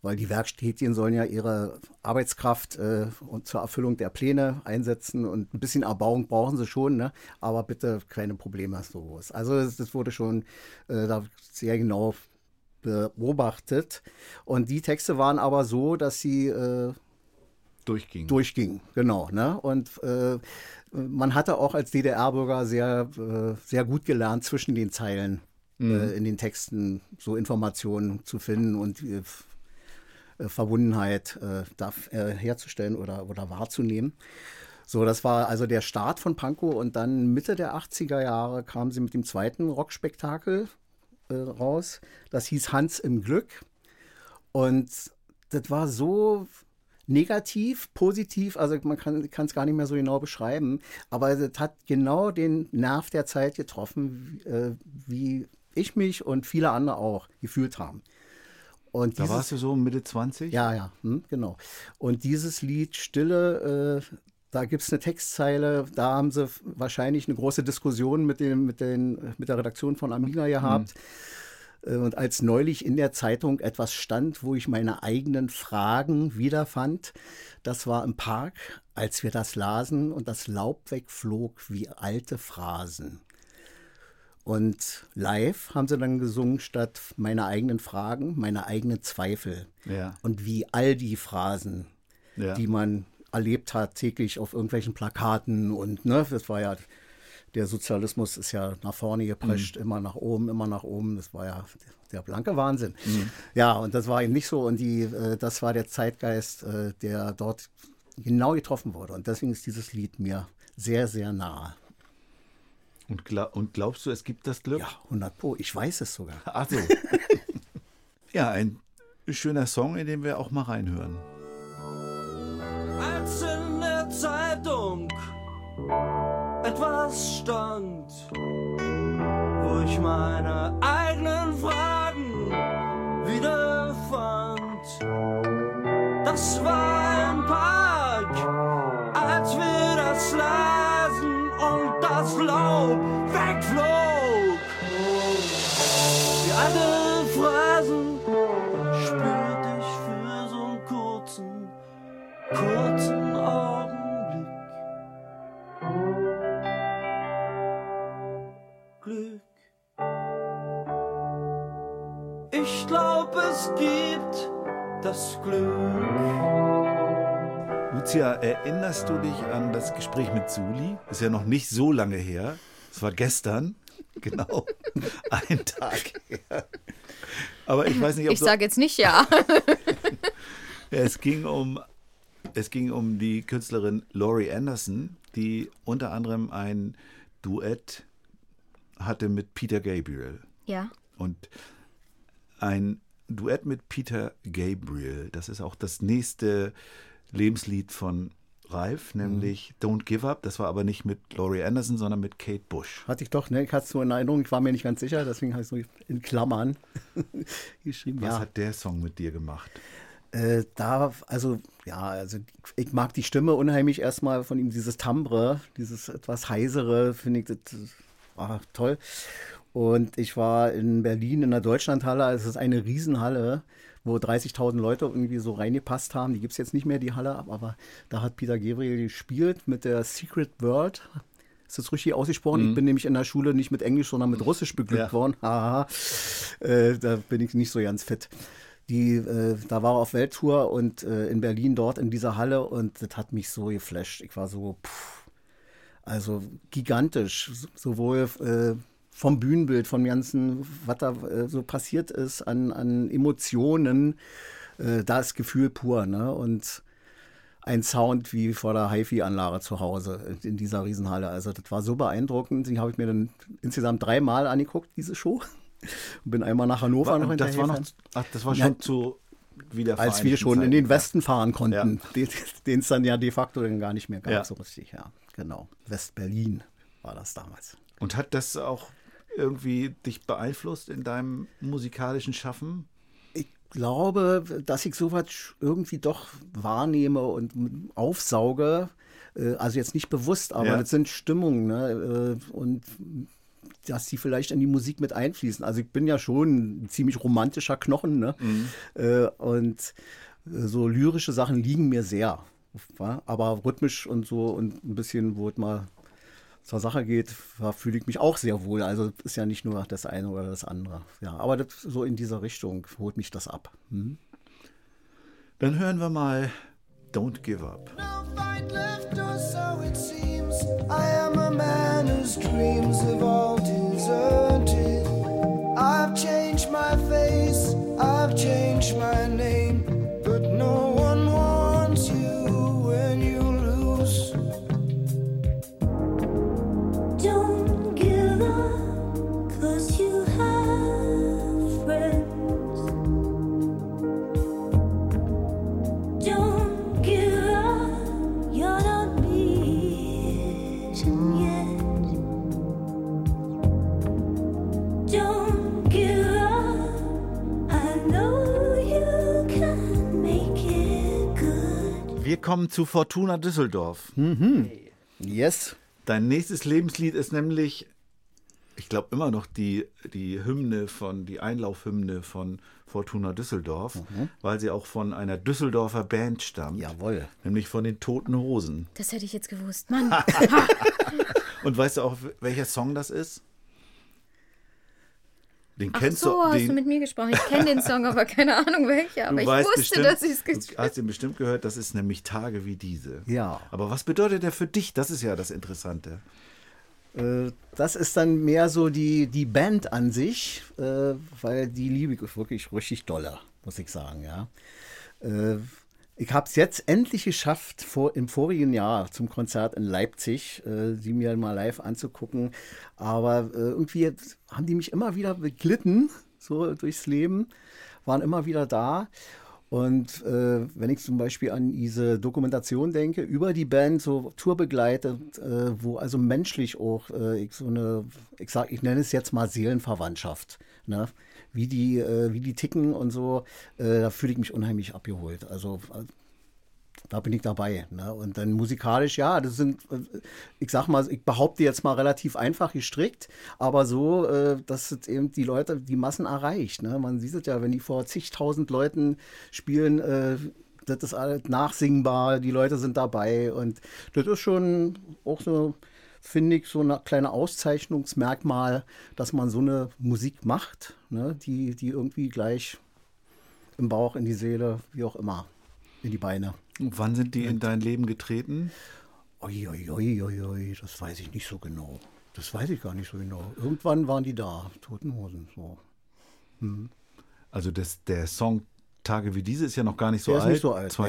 Speaker 2: weil die Werkstätchen sollen ja ihre Arbeitskraft äh, und zur Erfüllung der Pläne einsetzen und ein bisschen Erbauung brauchen sie schon, ne? aber bitte keine Probleme so groß. Also das, das wurde schon äh, da sehr genau beobachtet. Und die Texte waren aber so, dass sie äh,
Speaker 3: Durchging.
Speaker 2: durchgingen. Genau. Ne? Und äh, man hatte auch als DDR-Bürger sehr, äh, sehr gut gelernt, zwischen den Zeilen äh, in den Texten so Informationen zu finden und äh, Verbundenheit äh, da, äh, herzustellen oder, oder wahrzunehmen. So, das war also der Start von Pankow und dann Mitte der 80er Jahre kamen sie mit dem zweiten Rockspektakel äh, raus. Das hieß Hans im Glück. Und das war so negativ, positiv, also man kann es gar nicht mehr so genau beschreiben, aber das hat genau den Nerv der Zeit getroffen, wie, äh, wie ich mich und viele andere auch gefühlt haben. Und
Speaker 3: Da
Speaker 2: dieses-
Speaker 3: warst du so Mitte 20?
Speaker 2: ja, ja, hm, genau. Und dieses Lied Stille, äh, da gibt es eine Textzeile, da haben sie wahrscheinlich eine große Diskussion mit, dem, mit, den, mit der Redaktion von Amiga gehabt. Äh, Und als neulich in der Zeitung etwas stand, wo ich meine eigenen Fragen wiederfand, das war im Park, als wir das lasen und das Laub wegflog wie alte Phrasen. Und live haben sie dann gesungen statt meine eigenen Fragen, meine eigenen Zweifel.
Speaker 3: Ja.
Speaker 2: Und wie all die Phrasen,
Speaker 3: Ja.
Speaker 2: die man erlebt hat, täglich auf irgendwelchen Plakaten und ne, das war ja, der Sozialismus ist ja nach vorne geprescht, immer nach oben, immer nach oben. Das war ja der blanke Wahnsinn. Ja, und das war eben nicht so. Und die, äh, das war der Zeitgeist, äh, der dort genau getroffen wurde. Und deswegen ist dieses Lied mir sehr, sehr nahe.
Speaker 3: Und, gla und glaubst du, es gibt das Glück?
Speaker 2: Ja, 100 Pro. Ich weiß es sogar.
Speaker 3: Ach so. ja, ein schöner Song, in den wir auch mal reinhören.
Speaker 5: als in der Zeitung etwas stand, wo ich meine eigenen Fragen wiederfand. Das war
Speaker 3: Lucia, erinnerst du dich an das Gespräch mit Suli? Ist ja noch nicht so lange her. Es war gestern. Genau. Ein Tag her. Aber ich weiß nicht, ob
Speaker 1: Ich sage jetzt nicht ja.
Speaker 3: es ging um es ging um die Künstlerin Laurie Anderson, die unter anderem ein Duett hatte mit Peter Gabriel.
Speaker 1: ja.
Speaker 3: Und ein Duett mit Peter Gabriel, das ist auch das nächste Lebenslied von Ralf, nämlich Don't Give Up. Das war aber nicht mit Laurie Anderson, sondern mit Kate Bush.
Speaker 2: Hatte ich doch, ne? Ich hatte es so in Erinnerung, ich war mir nicht ganz sicher, deswegen habe ich es so in Klammern geschrieben.
Speaker 3: Was
Speaker 2: ja.
Speaker 3: hat der Song mit dir gemacht?
Speaker 2: Äh, da, also, ja, also ich mag die Stimme unheimlich erstmal von ihm, dieses Timbre, dieses etwas heisere, finde ich das war toll. Und ich war in Berlin in der Deutschlandhalle, also es ist eine Riesenhalle, wo 30.000 Leute irgendwie so reingepasst haben. Die gibt es jetzt nicht mehr, die Halle, aber da hat Peter Gabriel gespielt mit der Secret World. Ist das richtig ausgesprochen? Ich bin nämlich in der Schule nicht mit Englisch, sondern mit Russisch beglückt
Speaker 3: Ja.
Speaker 2: worden. Haha. Äh, da bin ich nicht so ganz fit. Die, äh, da war er auf Welttour und äh, in Berlin dort in dieser Halle und das hat mich so geflasht. Ich war so, pff, also gigantisch, so- sowohl äh, vom Bühnenbild, vom ganzen, was da äh, so passiert ist an, an Emotionen, äh, da ist Gefühl pur, ne? Und ein Sound wie vor der HiFi-Anlage zu Hause in dieser Riesenhalle. Also das war so beeindruckend. Die habe ich mir dann insgesamt dreimal angeguckt, diese Show. Und bin einmal nach Hannover noch
Speaker 3: Und das war noch, ach, das war
Speaker 2: Ja.
Speaker 3: schon zu wieder
Speaker 2: als wir schon in den Westen fahren konnten, den den es dann ja de facto dann gar nicht mehr gab,
Speaker 3: Ja.
Speaker 2: so richtig, ja, genau. West-Berlin war das damals.
Speaker 3: Und hat das auch irgendwie dich beeinflusst in deinem musikalischen Schaffen?
Speaker 2: Ich glaube, dass ich sowas irgendwie doch wahrnehme und aufsauge, äh, also jetzt nicht bewusst, aber
Speaker 3: Ja.
Speaker 2: das sind Stimmungen, ne? äh, und dass die vielleicht in die Musik mit einfließen. Also ich bin ja schon ein ziemlich romantischer Knochen, ne? Äh, und so lyrische Sachen liegen mir sehr. Aber rhythmisch und so und ein bisschen, wo es mal zur Sache geht, da fühle ich mich auch sehr wohl. Also ist ja nicht nur das eine oder das andere. Ja, aber das, so in dieser Richtung holt mich das ab. Hm?
Speaker 3: Dann hören wir mal Don't Give Up.
Speaker 6: No fight left, or so it seems. I am a man whose dreams have all deserted. I've changed my face, I've changed my name,
Speaker 7: good.
Speaker 3: Wir kommen zu Fortuna Düsseldorf.
Speaker 2: Yes.
Speaker 3: Dein nächstes Lebenslied ist nämlich, ich glaube immer noch die, die Hymne von, die Einlaufhymne von Fortuna Düsseldorf, weil sie auch von einer Düsseldorfer Band stammt.
Speaker 2: Jawohl.
Speaker 3: Nämlich von den Toten Hosen.
Speaker 1: Das hätte ich jetzt gewusst. Mann.
Speaker 3: Und weißt du auch, welcher Song das ist? Den
Speaker 1: Ach
Speaker 3: kennst
Speaker 1: so,
Speaker 3: du.
Speaker 1: hast
Speaker 3: Den,
Speaker 1: du mit mir gesprochen. Ich kenne den Song, aber keine Ahnung welcher. Aber
Speaker 3: du
Speaker 1: ich wusste,
Speaker 3: bestimmt,
Speaker 1: dass ich es
Speaker 3: Du
Speaker 1: gespielt
Speaker 3: hast ihn bestimmt gehört, das ist nämlich Tage wie diese.
Speaker 2: Ja.
Speaker 3: Aber was bedeutet der für dich? Das ist ja das Interessante.
Speaker 2: Äh, Das ist dann mehr so die, die Band an sich, äh, weil die liebe ich wirklich richtig dolle, muss ich sagen, ja. Äh, Ich habe es jetzt endlich geschafft, vor, im vorigen Jahr zum Konzert in Leipzig, äh, sie mir mal live anzugucken. Aber äh, irgendwie haben die mich immer wieder beglitten, so durchs Leben, waren immer wieder da. Und äh, wenn ich zum Beispiel an diese Dokumentation denke, über die Band, so tourbegleitet, äh, wo also menschlich auch äh, ich so eine, ich ich nenne es jetzt mal Seelenverwandtschaft, ne? Wie die, äh, wie die ticken und so, äh, da fühle ich mich unheimlich abgeholt. Also äh, da bin ich dabei. Ne? Und dann musikalisch, ja, das sind, äh, ich sag mal, ich behaupte jetzt mal relativ einfach gestrickt, aber so, äh, dass es eben die Leute, die Massen erreicht. Ne? Man sieht es ja, wenn die vor zigtausend Leuten spielen, das ist alles nachsingbar, die Leute sind dabei und das ist schon auch so, finde ich, so ein kleiner Auszeichnungsmerkmal, dass man so eine Musik macht, ne? die, die irgendwie gleich im Bauch, in die Seele, wie auch immer, in die Beine.
Speaker 3: Und wann sind die in dein Leben getreten?
Speaker 2: Oi, oi, oi, oi, das weiß ich nicht so genau. Das weiß ich gar nicht so genau. Irgendwann waren die da, Toten Hosen. So.
Speaker 3: Also das, der Song Tage wie diese ist ja noch gar nicht so
Speaker 2: Der ist
Speaker 3: alt.
Speaker 2: nicht so alt, nee.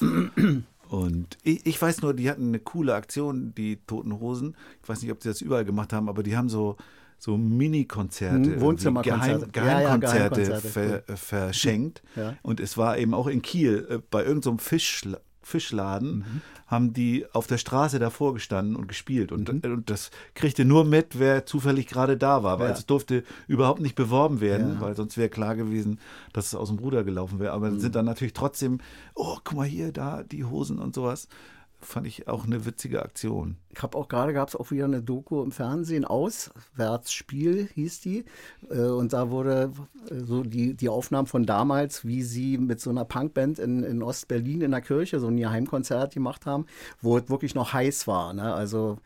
Speaker 3: 2012. Und ich, ich weiß nur, die hatten eine coole Aktion, die Toten Hosen. Ich weiß nicht, ob sie das überall gemacht haben, aber die haben so, so Mini-Konzerte, irgendwie
Speaker 2: Wohnzimmerkonzerte.
Speaker 3: Geheim,
Speaker 2: Ja, ja,
Speaker 3: Geheimkonzerte
Speaker 2: Geheimkonzerte.
Speaker 3: ver, äh, verschenkt.
Speaker 2: Ja.
Speaker 3: Und es war eben auch in Kiel, äh, bei irgendeinem Fischla Fischladen,
Speaker 2: Mhm.
Speaker 3: haben die auf der Straße davor gestanden und gespielt. Und,
Speaker 2: Mhm.
Speaker 3: und das kriegte nur mit, wer zufällig gerade da war, weil
Speaker 2: Ja.
Speaker 3: es durfte überhaupt nicht beworben werden,
Speaker 2: Ja.
Speaker 3: weil sonst wäre klar gewesen, dass es aus dem Ruder gelaufen wäre. Aber
Speaker 2: Mhm.
Speaker 3: sind dann natürlich trotzdem, oh, guck mal hier, da, die Hosen und sowas. Fand ich auch eine witzige Aktion.
Speaker 2: Ich habe auch gerade gab es auch wieder eine Doku im Fernsehen, Auswärtsspiel hieß die. Äh, Und da wurde äh, so die, die Aufnahmen von damals, wie sie mit so einer Punkband in, in Ostberlin in der Kirche so ein Geheimkonzert gemacht haben, wo es wirklich noch heiß war. Ne? Also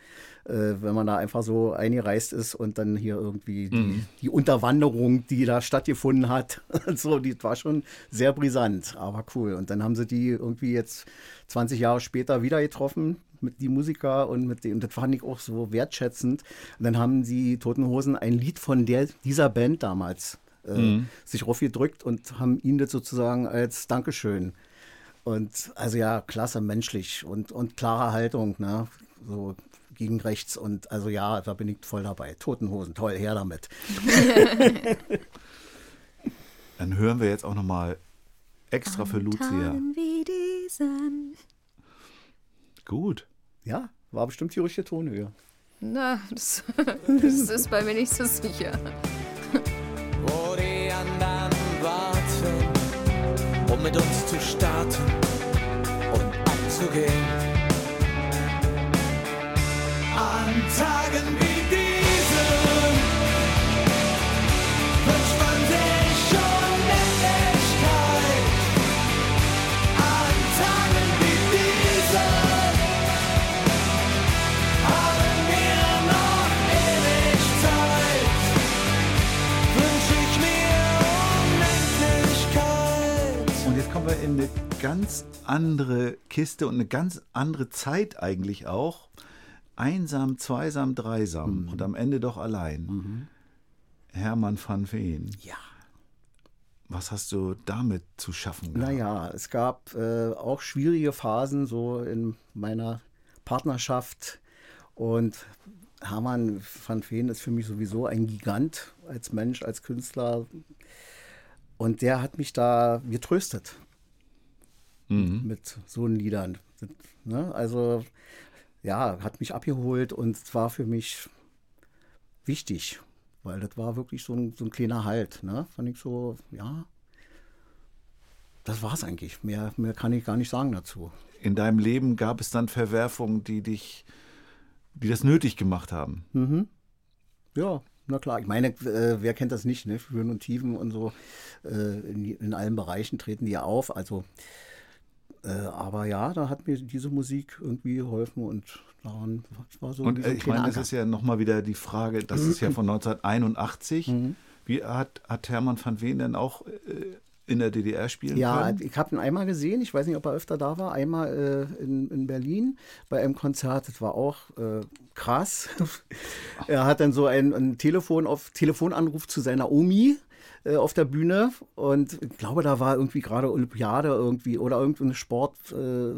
Speaker 2: wenn man da einfach so eingereist ist und dann hier irgendwie die, die Unterwanderung, die da stattgefunden hat, so, die war schon sehr brisant, aber cool. Und dann haben sie die irgendwie jetzt 20 Jahre später wieder getroffen mit die Musiker und mit dem, das fand ich auch so wertschätzend. Und dann haben die Toten Hosen ein Lied von der, dieser Band damals äh, sich raufgedrückt und haben ihnen das sozusagen als Dankeschön. Und also ja, klasse menschlich und, und klare Haltung, ne? So gegen rechts und also ja, da bin ich voll dabei. Toten Hosen, toll, her damit.
Speaker 3: Dann hören wir jetzt auch nochmal extra für Lucia. Gut.
Speaker 2: Ja, war bestimmt die richtige Tonhöhe.
Speaker 1: Na, das, das ist bei mir nicht so sicher.
Speaker 4: wo die anderen warten, um mit uns zu starten und abzugehen.
Speaker 3: In eine ganz andere Kiste und eine ganz andere Zeit eigentlich auch. Einsam, zweisam, dreisam und am Ende doch allein. Hermann van Veen.
Speaker 2: Ja.
Speaker 3: Was hast du damit zu schaffen gehabt?
Speaker 2: Naja, es gab äh, auch schwierige Phasen so in meiner Partnerschaft. Und Hermann van Veen ist für mich sowieso ein Gigant als Mensch, als Künstler. Und der hat mich da getröstet mit so Liedern. Ne? Also ja, hat mich abgeholt und es war für mich wichtig, weil das war wirklich so ein, so ein kleiner Halt. Ne? Fand ich so, ja, das war's eigentlich. Mehr, mehr kann ich gar nicht sagen dazu.
Speaker 3: In deinem Leben gab es dann Verwerfungen, die dich, die das nötig gemacht haben.
Speaker 2: Ja, na klar. Ich meine, äh, wer kennt das nicht, ne? Höhen und Tiefen und so. Äh, in, in allen Bereichen treten die auf. Also, äh, aber ja, da hat mir diese Musik irgendwie geholfen und daran war so
Speaker 3: Und äh, ich meine,
Speaker 2: Anker.
Speaker 3: ist ja nochmal wieder die Frage, das ist ja von 1981.
Speaker 2: Mhm.
Speaker 3: Wie hat, hat Hermann van Veen denn auch äh, in der DDR spielen
Speaker 2: Ja,
Speaker 3: können?
Speaker 2: ich habe ihn einmal gesehen. Ich weiß nicht, ob er öfter da war. Einmal äh, in, in Berlin bei einem Konzert. Das war auch äh, krass. er hat dann so ein, ein Telefon auf Telefonanruf zu seiner Omi äh, auf der Bühne und ich glaube, da war irgendwie gerade Olympiade irgendwie oder irgendein Sport, äh,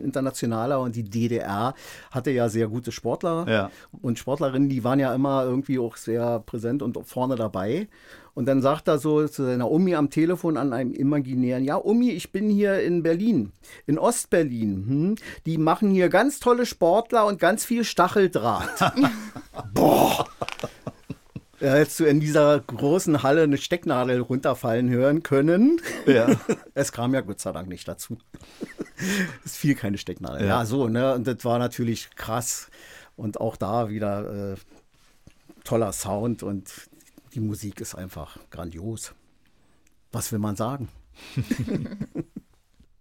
Speaker 2: internationaler und die DDR hatte ja sehr gute Sportler
Speaker 3: Ja.
Speaker 2: und Sportlerinnen, die waren ja immer irgendwie auch sehr präsent und vorne dabei. Und dann sagt er so zu seiner Omi am Telefon an einem imaginären, ja, Omi, ich bin hier in Berlin, in Ostberlin. Hm? Die machen hier ganz tolle Sportler und ganz viel Stacheldraht. Boah! Hättest du in dieser großen Halle eine Stecknadel runterfallen hören können.
Speaker 3: Ja.
Speaker 2: Es kam ja Gott sei Dank nicht dazu. es fiel keine Stecknadel.
Speaker 3: Ja.
Speaker 2: Ja, so, ne? Und das war natürlich krass. Und auch da wieder äh, toller Sound und die Musik ist einfach grandios. Was will man sagen?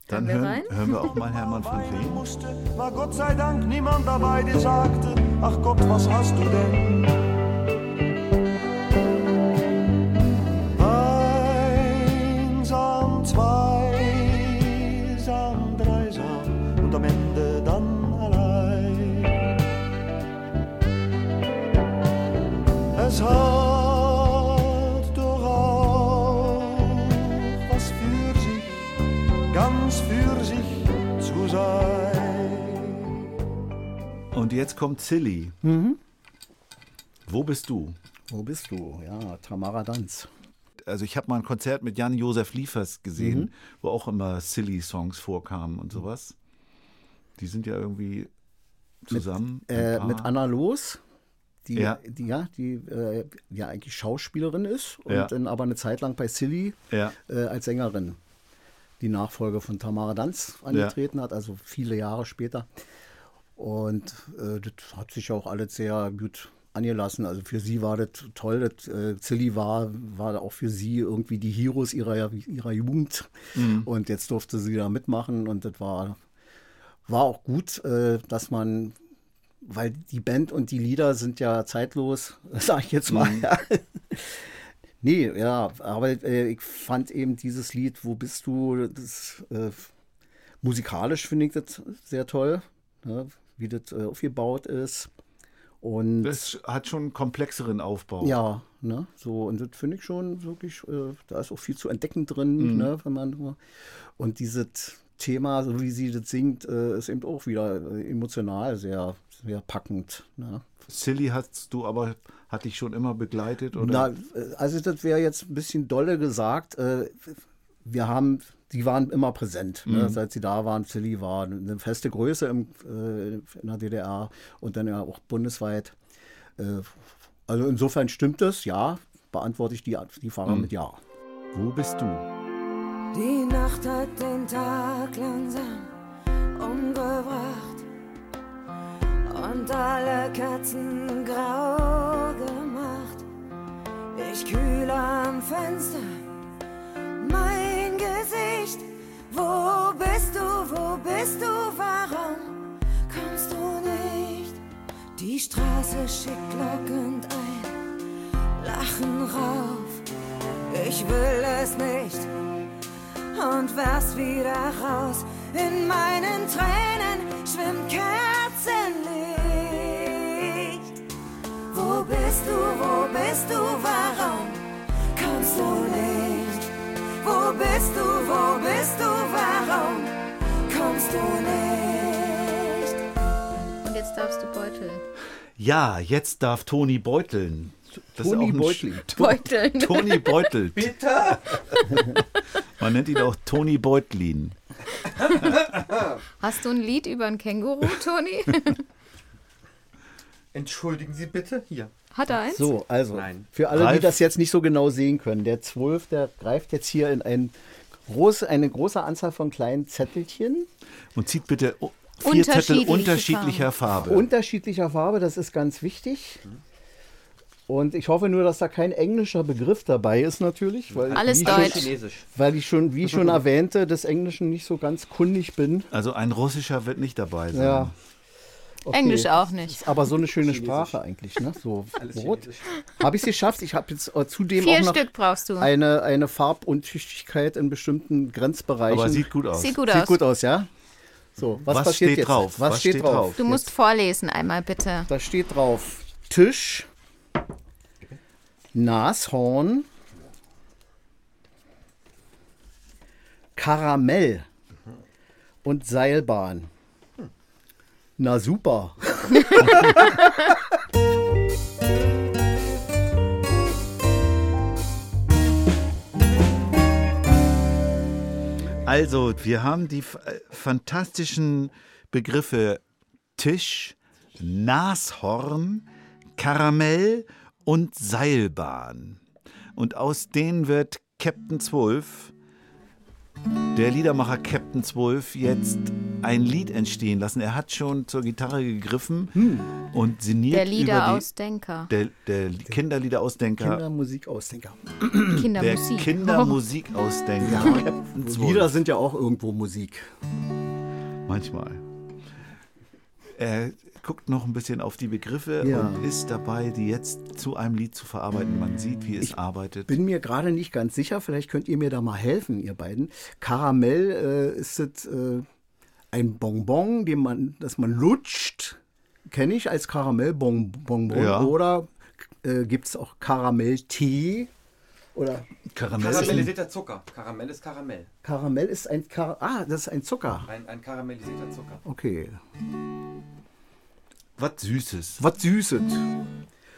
Speaker 3: Dann
Speaker 1: Hören wir
Speaker 3: hören,
Speaker 1: rein?
Speaker 3: hören wir auch mal Hermann Veen.
Speaker 8: musste, war Gott sei Dank niemand dabei, der sagte, ach Gott, was hast du denn? dann zweisam, dreisam und am Ende dann allein. Es hat doch auch was für sich, ganz für sich zu sein.
Speaker 3: Und jetzt kommt Zilli.
Speaker 2: Mhm.
Speaker 3: Wo bist du?
Speaker 2: Wo bist du? Ja, Tamara Danz.
Speaker 3: Also ich habe mal ein Konzert mit Jan-Josef Liefers gesehen,
Speaker 2: Mhm.
Speaker 3: wo auch immer Silly-Songs vorkamen und sowas. Die sind ja irgendwie zusammen. ein
Speaker 2: Äh, mit Anna Los, die
Speaker 3: Ja.
Speaker 2: ja, die, ja, die äh, ja eigentlich Schauspielerin ist und
Speaker 3: Ja.
Speaker 2: dann aber eine Zeit lang bei Silly
Speaker 3: Ja.
Speaker 2: äh, als Sängerin die Nachfolge von Tamara Danz angetreten hat, also viele Jahre später. Und äh, das hat sich auch alles sehr gut angelassen. Also für sie war das toll. Das, äh, Silly war, war auch für sie irgendwie die Heroes ihrer, ihrer Jugend. Und jetzt durfte sie da mitmachen und das war, war auch gut, äh, dass man, weil die Band und die Lieder sind ja zeitlos, sag ich jetzt mal. Ja. Nee, ja, aber äh, ich fand eben dieses Lied, Wo bist du, das, äh, musikalisch finde ich das sehr toll, ne, wie das äh, aufgebaut ist. Und
Speaker 3: Das hat schon einen komplexeren Aufbau.
Speaker 2: ja, ne, so, und das finde ich schon wirklich, äh, da ist auch viel zu entdecken drin, ne, wenn man und dieses Thema, so wie sie das singt, äh, ist eben auch wieder äh, emotional sehr, sehr packend. Ne.
Speaker 3: Silly hast du aber, hat dich schon immer begleitet? Oder?
Speaker 2: Na, äh, also das wäre jetzt ein bisschen dolle gesagt. Äh, Wir haben, die waren immer präsent, ne? seit sie da waren. Silly war eine feste Größe im, äh, in der DDR und dann ja auch bundesweit. Äh, Also insofern stimmt es, ja. Beantworte ich die, die Frage mit Ja.
Speaker 3: Wo bist du?
Speaker 7: Die Nacht hat den Tag langsam umgebracht und alle Kerzen grau gemacht. Ich kühle am Fenster mein Gesicht. Wo bist du, wo bist du, warum kommst du nicht? Die Straße schickt lockend ein Lachen rauf. Ich will es nicht und werf's wieder raus. In meinen Tränen schwimmt Kerzenlicht. Du nicht?
Speaker 1: Und jetzt darfst du beuteln.
Speaker 3: Ja, jetzt darf Toni beuteln. Das
Speaker 2: Toni.
Speaker 3: Sch-
Speaker 1: Beuteln.
Speaker 3: Toni beutelt. Bitte? Man nennt ihn auch Toni Beutlin.
Speaker 1: Hast du ein Lied über ein Känguru, Toni?
Speaker 9: Entschuldigen Sie bitte. Hier.
Speaker 1: Hat er eins?
Speaker 2: So, also
Speaker 9: Nein.
Speaker 2: für alle,
Speaker 3: Ralf?
Speaker 2: die das jetzt nicht so genau sehen können, der Zwölf, der greift jetzt hier in ein groß, eine große Anzahl von kleinen Zettelchen
Speaker 3: Und zieht bitte vier Zettel
Speaker 1: Unterschiedliche
Speaker 3: unterschiedlicher Farbe.
Speaker 2: unterschiedlicher Farbe, das ist ganz wichtig. Und ich hoffe nur, dass da kein englischer Begriff dabei ist natürlich, weil,
Speaker 1: Alles
Speaker 2: wie
Speaker 1: Deutsch.
Speaker 2: Schon, weil ich schon, wie ich schon erwähnte, des Englischen nicht so ganz kundig bin.
Speaker 3: Also ein russischer wird nicht dabei sein.
Speaker 2: Ja. Okay.
Speaker 1: Englisch auch nicht.
Speaker 2: Ist aber so eine schöne Sprache eigentlich, ne? So rot. Habe ich es geschafft? Ich habe jetzt äh, zudem
Speaker 1: Vier
Speaker 2: auch noch
Speaker 1: Stück brauchst du.
Speaker 2: eine, eine Farbuntüchtigkeit in bestimmten Grenzbereichen.
Speaker 3: Aber sieht gut aus.
Speaker 1: Sieht gut
Speaker 2: Sieht
Speaker 1: aus.
Speaker 2: gut aus, ja? So, was,
Speaker 3: Was
Speaker 2: passiert
Speaker 3: steht
Speaker 2: jetzt?
Speaker 3: drauf?
Speaker 2: Was, steht drauf?
Speaker 1: Du musst vorlesen einmal bitte.
Speaker 2: Da steht drauf Tisch, Nashorn, Karamell und Seilbahn. Na super.
Speaker 3: Also, wir haben die äh, fantastischen Begriffe Tisch, Nashorn, Karamell und Seilbahn. Und aus denen wird Captain Zwölf, der Liedermacher Captain Zwölf, jetzt ein Lied entstehen lassen. Er hat schon zur Gitarre gegriffen und sinniert
Speaker 1: Der
Speaker 3: über die,
Speaker 1: Liederausdenker.
Speaker 3: der, der Kinderliederausdenker,
Speaker 2: Kindermusikausdenker.
Speaker 3: der
Speaker 1: Kindermusik.
Speaker 3: Kindermusikausdenker Captain Zwölf.
Speaker 2: Lieder sind ja auch irgendwo Musik.
Speaker 3: Manchmal. Er guckt noch ein bisschen auf die Begriffe
Speaker 2: Ja.
Speaker 3: und ist dabei, die jetzt zu einem Lied zu verarbeiten. Man sieht, wie es
Speaker 2: Ich
Speaker 3: arbeitet.
Speaker 2: Bin mir gerade nicht ganz sicher, vielleicht könnt ihr mir da mal helfen, ihr beiden. Karamell, äh, ist das äh, ein Bonbon, den man, das man lutscht? Kenne ich als Karamellbonbon.
Speaker 3: Ja.
Speaker 2: Oder äh, gibt es auch Karamelltee? Oder
Speaker 3: Karamell
Speaker 9: Karamellisierter Zucker. Karamell ist Karamell.
Speaker 2: Karamell ist ein Kar Ah, das ist ein Zucker.
Speaker 9: Ein, ein karamellisierter Zucker.
Speaker 2: Okay.
Speaker 3: Was Süßes.
Speaker 2: Was Süßes.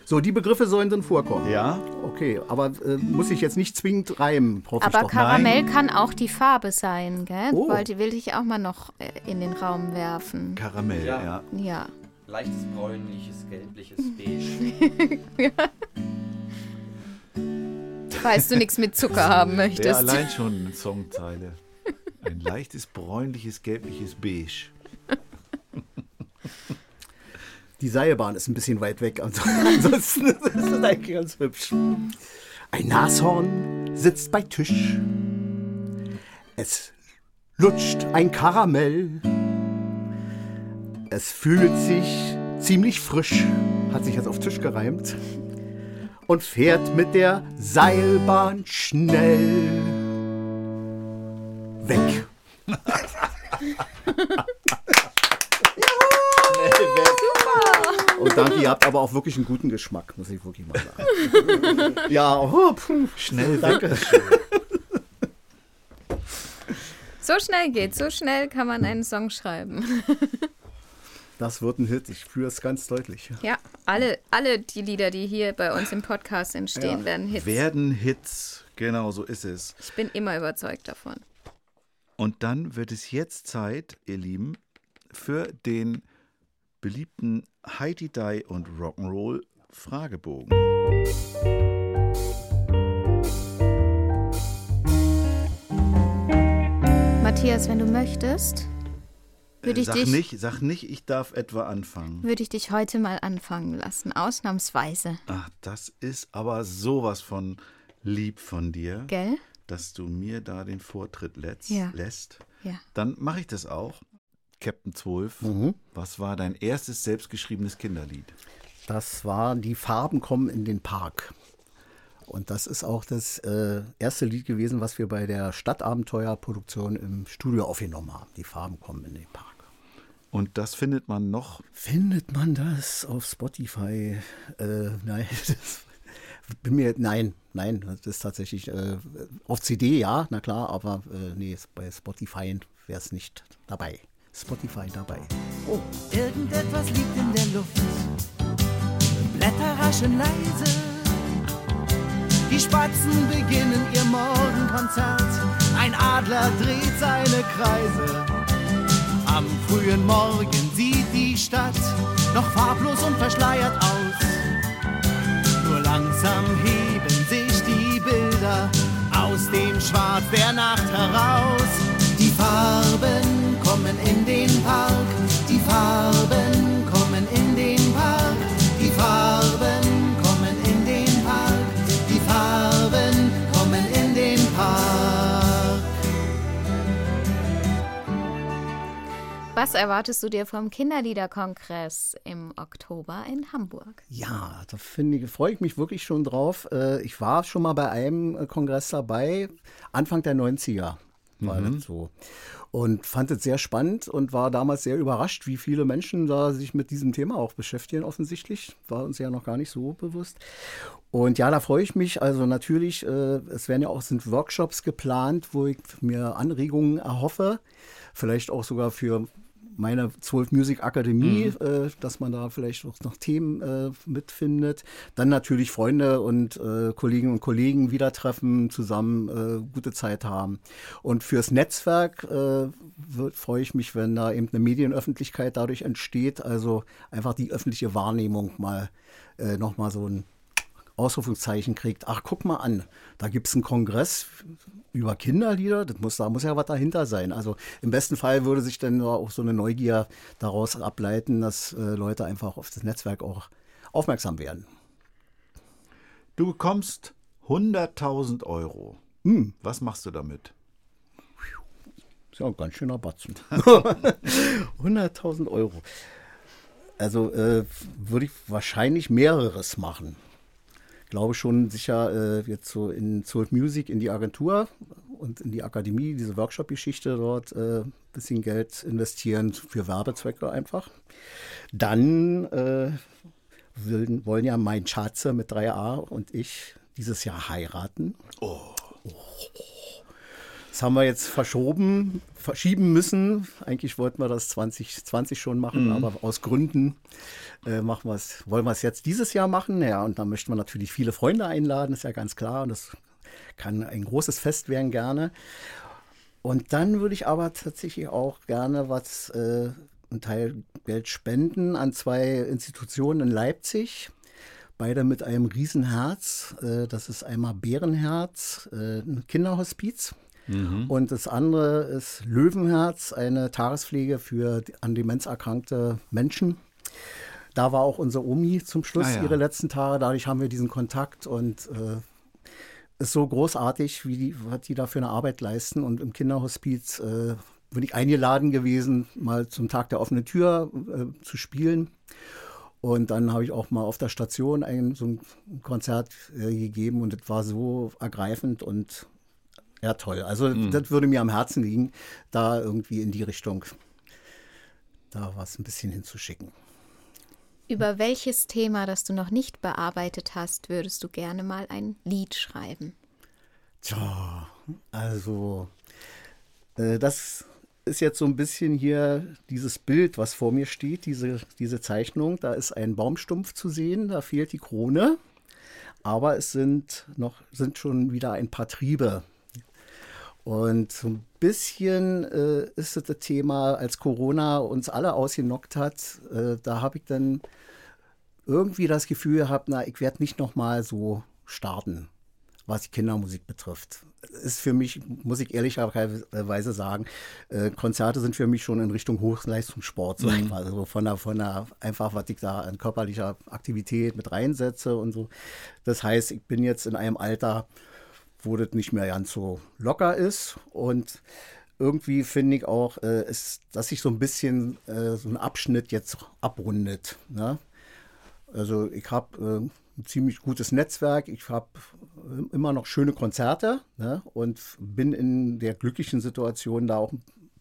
Speaker 2: So, die Begriffe sollen dann vorkommen.
Speaker 3: Ja?
Speaker 2: Okay, aber äh, muss ich jetzt nicht zwingend reimen, hoffe ich
Speaker 1: Aber
Speaker 2: doch.
Speaker 1: Karamell kann auch die Farbe sein, gell?
Speaker 2: Oh.
Speaker 1: Wollte, will ich auch mal noch äh, in den Raum werfen.
Speaker 3: Karamell,
Speaker 9: Ja.
Speaker 3: ja.
Speaker 1: Ja.
Speaker 9: Leichtes bräunliches, gelbliches Beige.
Speaker 1: Falls du nichts mit Zucker haben möchtest.
Speaker 3: allein schon eine Songzeile. Ein leichtes, bräunliches, gelbliches Beige.
Speaker 2: Die Seilbahn ist ein bisschen weit weg. Also, ansonsten ist es eigentlich ganz hübsch. Ein Nashorn sitzt bei Tisch. Es lutscht ein Karamell. Es fühlt sich ziemlich frisch, hat sich jetzt auf Tisch gereimt, und fährt mit der Seilbahn schnell weg. danke, ihr habt aber auch wirklich einen guten Geschmack, muss ich wirklich mal sagen. ja, oh, puh,
Speaker 3: Schnell
Speaker 2: danke.
Speaker 1: So schnell geht's, so schnell kann man einen Song schreiben.
Speaker 2: Das wird ein Hit, ich fühle es ganz deutlich.
Speaker 1: Ja, alle, alle die Lieder, die hier bei uns im Podcast entstehen,
Speaker 2: Ja.
Speaker 1: werden Hits.
Speaker 3: Werden Hits. Genau, so ist es.
Speaker 1: Ich bin immer überzeugt davon.
Speaker 3: Und dann wird es jetzt Zeit, ihr Lieben, für den beliebten Heidi Die und Rock'n'Roll Fragebogen.
Speaker 1: Matthias, wenn du möchtest, würde ich,
Speaker 3: sag,
Speaker 1: dich,
Speaker 3: nicht, sag nicht, ich darf etwa anfangen.
Speaker 1: würde ich dich heute mal anfangen lassen, ausnahmsweise.
Speaker 3: Ach, das ist aber sowas von lieb von dir,
Speaker 1: Gell?
Speaker 3: dass du mir da den Vortritt lässt.
Speaker 1: Ja.
Speaker 3: lässt.
Speaker 1: Ja.
Speaker 3: Dann mache ich das auch. Captain 12,
Speaker 2: Mhm.
Speaker 3: was war dein erstes selbstgeschriebenes Kinderlied?
Speaker 2: Das war Die Farben kommen in den Park. Und das ist auch das äh, erste Lied gewesen, was wir bei der Stadtabenteuerproduktion im Studio aufgenommen haben. Die Farben kommen in den Park.
Speaker 3: Und das findet man noch.
Speaker 2: Findet man das auf Spotify? Äh, nein, das bin mir nein, nein, das ist tatsächlich äh, auf CD ja, na klar, aber äh, nee, bei Spotify wäre es nicht dabei. Spotify dabei.
Speaker 4: Irgendetwas liegt in der Luft. Blätter raschen leise. Die Spatzen beginnen ihr Morgenkonzert. Ein Adler dreht seine Kreise. Am frühen Morgen sieht die Stadt noch farblos und verschleiert aus. Nur langsam heben sich die Bilder aus dem Schwarz der Nacht heraus. Die Farben kommen in den Park, die Farben kommen in den Park, die Farben kommen in den Park, die Farben kommen in den Park.
Speaker 1: Was erwartest du dir vom Kinderliederkongress im Oktober in Hamburg?
Speaker 2: Ja, da finde ich, freue ich mich wirklich schon drauf. Äh, Ich war schon mal bei einem äh, Kongress dabei, Anfang der 90er war das so. Und fand es sehr spannend und war damals sehr überrascht, wie viele Menschen da sich mit diesem Thema auch beschäftigen, offensichtlich. War uns ja noch gar nicht so bewusst. Und ja, da freue ich mich. Also natürlich, äh, es werden ja auch sind Workshops geplant, wo ich mir Anregungen erhoffe. Vielleicht auch sogar für meine 12 Music Akademie, äh, dass man da vielleicht auch noch Themen äh, mitfindet. Dann natürlich Freunde und äh, Kolleginnen und Kollegen wieder treffen, zusammen äh, gute Zeit haben. Und fürs Netzwerk äh, freue ich mich, wenn da eben eine Medienöffentlichkeit dadurch entsteht. Also einfach die öffentliche Wahrnehmung mal äh, nochmal so ein Ausrufungszeichen kriegt. Ach, guck mal an, da gibt es einen Kongress über Kinderlieder. Das muss, da muss ja was dahinter sein. Also im besten Fall würde sich dann auch so eine Neugier daraus ableiten, dass äh, Leute einfach auf das Netzwerk auch aufmerksam werden.
Speaker 3: Du bekommst 100.000 Euro.
Speaker 2: Hm.
Speaker 3: Was machst du damit?
Speaker 2: Ist ja ein ganz schöner Batzen. 100.000 Euro. Also äh, würde ich wahrscheinlich mehreres machen. Glaube schon sicher äh, jetzt so in Soul Music, in die Agentur und in die Akademie, diese Workshop-Geschichte dort äh, ein bisschen Geld investieren für Werbezwecke einfach. Dann äh, wollen, wollen ja mein Schatze mit 3a und ich dieses Jahr heiraten. Oh. Das haben wir jetzt verschoben, verschieben müssen. Eigentlich wollten wir das 2020 schon machen, aber aus Gründen äh, machen wir's, wollen wir es jetzt dieses Jahr machen. Ja, und da möchten wir natürlich viele Freunde einladen, ist ja ganz klar. Und das kann ein großes Fest werden gerne. Und dann würde ich aber tatsächlich auch gerne was, äh, einen Teil Geld spenden an zwei Institutionen in Leipzig. Beide mit einem Riesenherz. Äh, das ist einmal Bärenherz, äh, ein Kinderhospiz. Und das andere ist Löwenherz, eine Tagespflege für an Demenz erkrankte Menschen. Da war auch unsere Omi zum Schluss
Speaker 3: Ah ja.
Speaker 2: ihre letzten Tage. Dadurch haben wir diesen Kontakt und äh, ist so großartig, wie die, was die da für eine Arbeit leisten. Und im Kinderhospiz äh, bin ich eingeladen gewesen, mal zum Tag der offenen Tür äh, zu spielen. Und dann habe ich auch mal auf der Station ein, so ein Konzert äh, gegeben und das war so ergreifend und ja toll. Also das würde mir am Herzen liegen, da irgendwie in die Richtung da was ein bisschen hinzuschicken.
Speaker 1: Über welches Thema, das du noch nicht bearbeitet hast, würdest du gerne mal ein Lied schreiben?
Speaker 2: Tja, also äh, das ist jetzt so ein bisschen hier dieses Bild, was vor mir steht, diese, diese Zeichnung. Da ist ein Baumstumpf zu sehen, da fehlt die Krone, aber es sind noch sind schon wieder ein paar Triebe. Und so ein bisschen äh, ist das, das Thema, als Corona uns alle ausgenockt hat, äh, da habe ich dann irgendwie das Gefühl gehabt, na, ich werde nicht nochmal so starten, was die Kindermusik betrifft. Ist für mich, muss ich ehrlicherweise sagen, äh, Konzerte sind für mich schon in Richtung Hochleistungssport, ich mal. Also von der, von der, einfach, was ich da an körperlicher Aktivität mit reinsetze und so. Das heißt, ich bin jetzt in einem Alter, wo das nicht mehr ganz so locker ist und irgendwie finde ich auch, äh, ist, dass sich so ein bisschen äh, so ein Abschnitt jetzt abrundet. Ne? Also ich habe äh, ein ziemlich gutes Netzwerk, ich habe äh, immer noch schöne Konzerte ne? und bin in der glücklichen Situation, da auch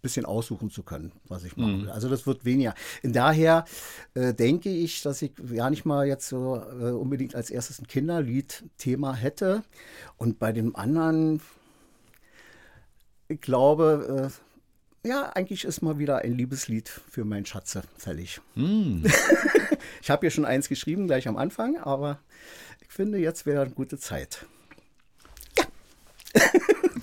Speaker 2: bisschen aussuchen zu können, was ich machen will. Also das wird weniger. Und daher äh, denke ich, dass ich ja nicht mal jetzt so äh, unbedingt als erstes ein Kinderlied-Thema hätte. Und bei dem anderen, ich glaube, äh, ja, eigentlich ist mal wieder ein Liebeslied für meinen Schatze fällig. ich habe hier schon eins geschrieben, gleich am Anfang, aber ich finde, jetzt wäre eine gute Zeit.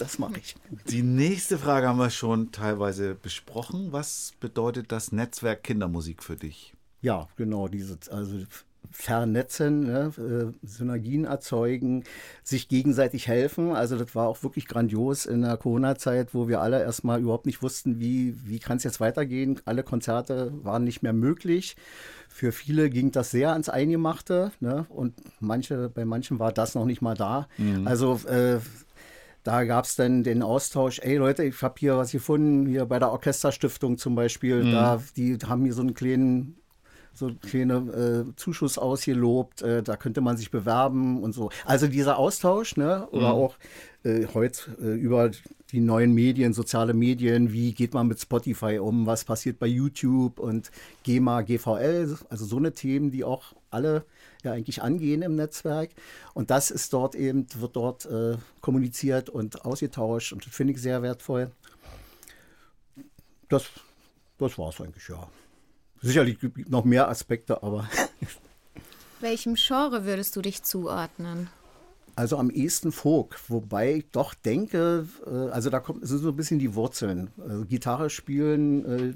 Speaker 2: Das mache ich.
Speaker 3: Die nächste Frage haben wir schon teilweise besprochen. Was bedeutet das Netzwerk Kindermusik für dich?
Speaker 2: Ja, genau, diese, also vernetzen, ne, äh, Synergien erzeugen, sich gegenseitig helfen. Also das war auch wirklich grandios in der Corona-Zeit, wo wir alle erstmal überhaupt nicht wussten, wie, wie kann es jetzt weitergehen. Alle Konzerte waren nicht mehr möglich. Für viele ging das sehr ans Eingemachte ne? und manche, bei manchen war das noch nicht mal da. Also äh, da gab es dann den Austausch, ey Leute, ich habe hier was gefunden, hier bei der Orchesterstiftung zum Beispiel, da, die haben hier so einen kleinen so einen kleinen äh, Zuschuss ausgelobt, äh, da könnte man sich bewerben und so. Also dieser Austausch, ne? oder auch äh, heute äh, über die neuen Medien, soziale Medien, wie geht man mit Spotify um, was passiert bei YouTube und GEMA, GVL, also so eine Themen, die auch alle ja eigentlich angehen im Netzwerk. Und das ist dort eben, wird dort äh, kommuniziert und ausgetauscht und finde ich sehr wertvoll. Das, das war es eigentlich, ja. Sicherlich gibt es noch mehr Aspekte, aber
Speaker 1: Welchem Genre würdest du dich zuordnen?
Speaker 2: also am ehesten Folk, wobei ich doch denke, äh, also da kommt sind so ein bisschen die Wurzeln. Also Gitarre spielen, äh,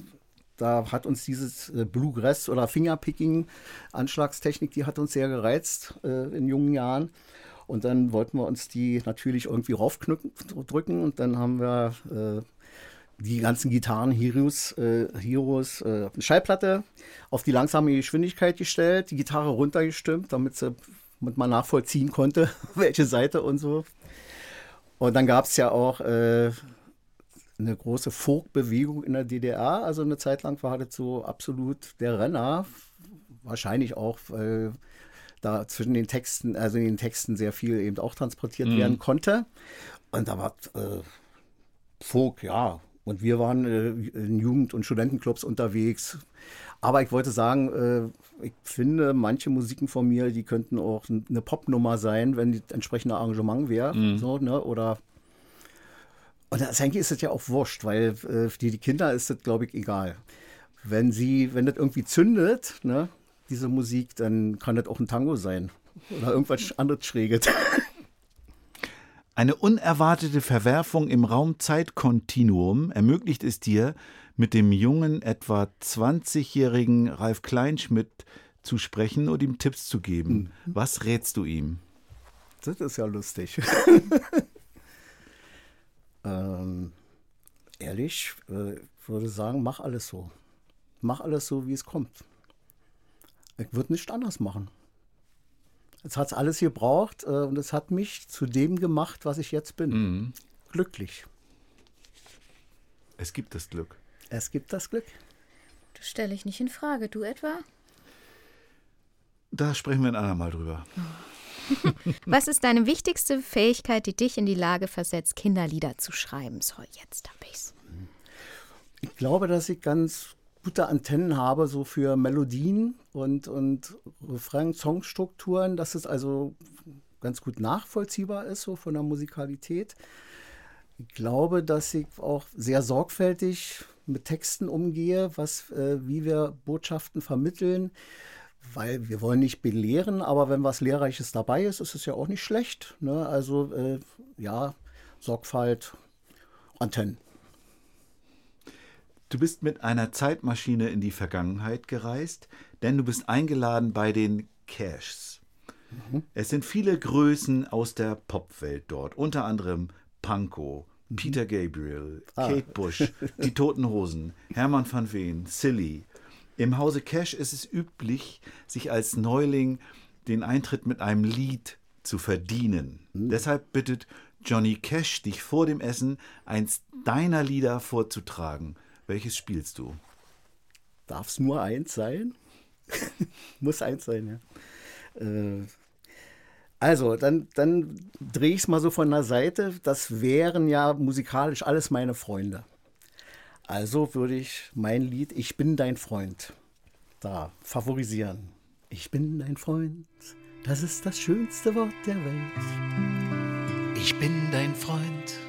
Speaker 2: da hat uns dieses äh, Bluegrass oder Fingerpicking Anschlagstechnik, die hat uns sehr gereizt äh, in jungen Jahren. Und dann wollten wir uns die natürlich irgendwie raufdrücken und dann haben wir äh, die ganzen Gitarren-Heroes, äh, Heroes, äh, eine Schallplatte auf die langsame Geschwindigkeit gestellt, die Gitarre runtergestimmt, damit sie damit man nachvollziehen konnte, welche Seite und so. Und dann gab es ja auch äh, eine große Folk-Bewegung in der DDR. Also eine Zeit lang war das so absolut der Renner. Wahrscheinlich auch, weil da zwischen den Texten, also in den Texten sehr viel eben auch transportiert werden konnte. Und da war äh, Folk, ja. Und wir waren äh, in Jugend- und Studentenclubs unterwegs. Aber ich wollte sagen, äh, ich finde, manche Musiken von mir, die könnten auch eine Popnummer sein, wenn die entsprechende Arrangement wäre.
Speaker 3: Mhm.
Speaker 2: So, ne? Oder und das, eigentlich ist es ja auch wurscht, weil äh, für die, die Kinder ist das, glaube ich, egal. Wenn sie, wenn das irgendwie zündet, ne, diese Musik, dann kann das auch ein Tango sein. Oder irgendwas anderes Schräges.
Speaker 3: Eine unerwartete Verwerfung im Raum-Zeit-Kontinuum ermöglicht es dir, mit dem jungen, etwa 20-jährigen Ralf Kleinschmidt zu sprechen und ihm Tipps zu geben. Was rätst du ihm?
Speaker 2: Das ist ja lustig. ähm, ehrlich, äh, ich würde sagen, mach alles so. Mach alles so, wie es kommt. Ich würde nicht anders machen. Jetzt hat es alles gebraucht äh, und es hat mich zu dem gemacht, was ich jetzt bin. Glücklich.
Speaker 3: Es gibt das Glück.
Speaker 2: Es gibt das Glück.
Speaker 1: Das stelle ich nicht in Frage. Du etwa?
Speaker 3: Da sprechen wir ein andermal drüber.
Speaker 1: Was ist deine wichtigste Fähigkeit, die dich in die Lage versetzt, Kinderlieder zu schreiben? So, jetzt hab ich's.
Speaker 2: Ich glaube, dass ich ganz gute Antennen habe, so für Melodien und, und Refrain, Songstrukturen, dass es also ganz gut nachvollziehbar ist, so von der Musikalität. Ich glaube, dass ich auch sehr sorgfältig mit Texten umgehe, was, äh, wie wir Botschaften vermitteln, weil wir wollen nicht belehren, aber wenn was Lehrreiches dabei ist, ist es ja auch nicht schlecht. Ne? Also äh, ja, Sorgfalt, Antennen.
Speaker 3: Du bist mit einer Zeitmaschine in die Vergangenheit gereist, denn du bist eingeladen bei den Cashs. Es sind viele Größen aus der Popwelt dort, unter anderem Pankow, Peter Gabriel,
Speaker 2: Ah.
Speaker 3: Kate Bush, die Toten Hosen, Hermann van Veen, Silly. Im Hause Cash ist es üblich, sich als Neuling den Eintritt mit einem Lied zu verdienen. Deshalb bittet Johnny Cash dich vor dem Essen, eins deiner Lieder vorzutragen. Welches spielst du?
Speaker 2: Darf es nur eins sein? Muss eins sein, ja. Äh, also, dann, dann drehe ich es mal so von der Seite. Das wären ja musikalisch alles meine Freunde. Also würde ich mein Lied Ich bin dein Freund da favorisieren. Ich bin dein Freund, das ist das schönste Wort der Welt.
Speaker 4: Ich bin dein Freund,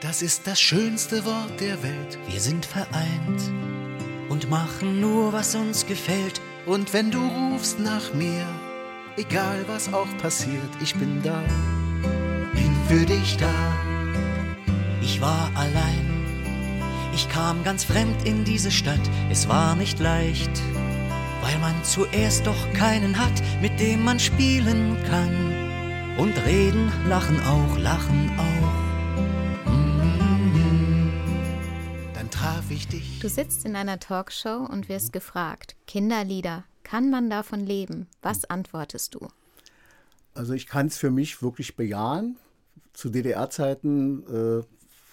Speaker 4: das ist das schönste Wort der Welt.
Speaker 10: Wir sind vereint und machen nur, was uns gefällt.
Speaker 4: Und wenn du rufst nach mir, egal was auch passiert, ich bin da, bin für dich da.
Speaker 10: Ich war allein, ich kam ganz fremd in diese Stadt. Es war nicht leicht, weil man zuerst doch keinen hat, mit dem man spielen kann. Und reden, lachen auch, lachen auch.
Speaker 4: Dann traf ich dich.
Speaker 1: Du sitzt in einer Talkshow und wirst gefragt, Kinderlieder, kann man davon leben? Was antwortest du?
Speaker 2: Also ich kann es für mich wirklich bejahen. Zu DDR-Zeiten äh,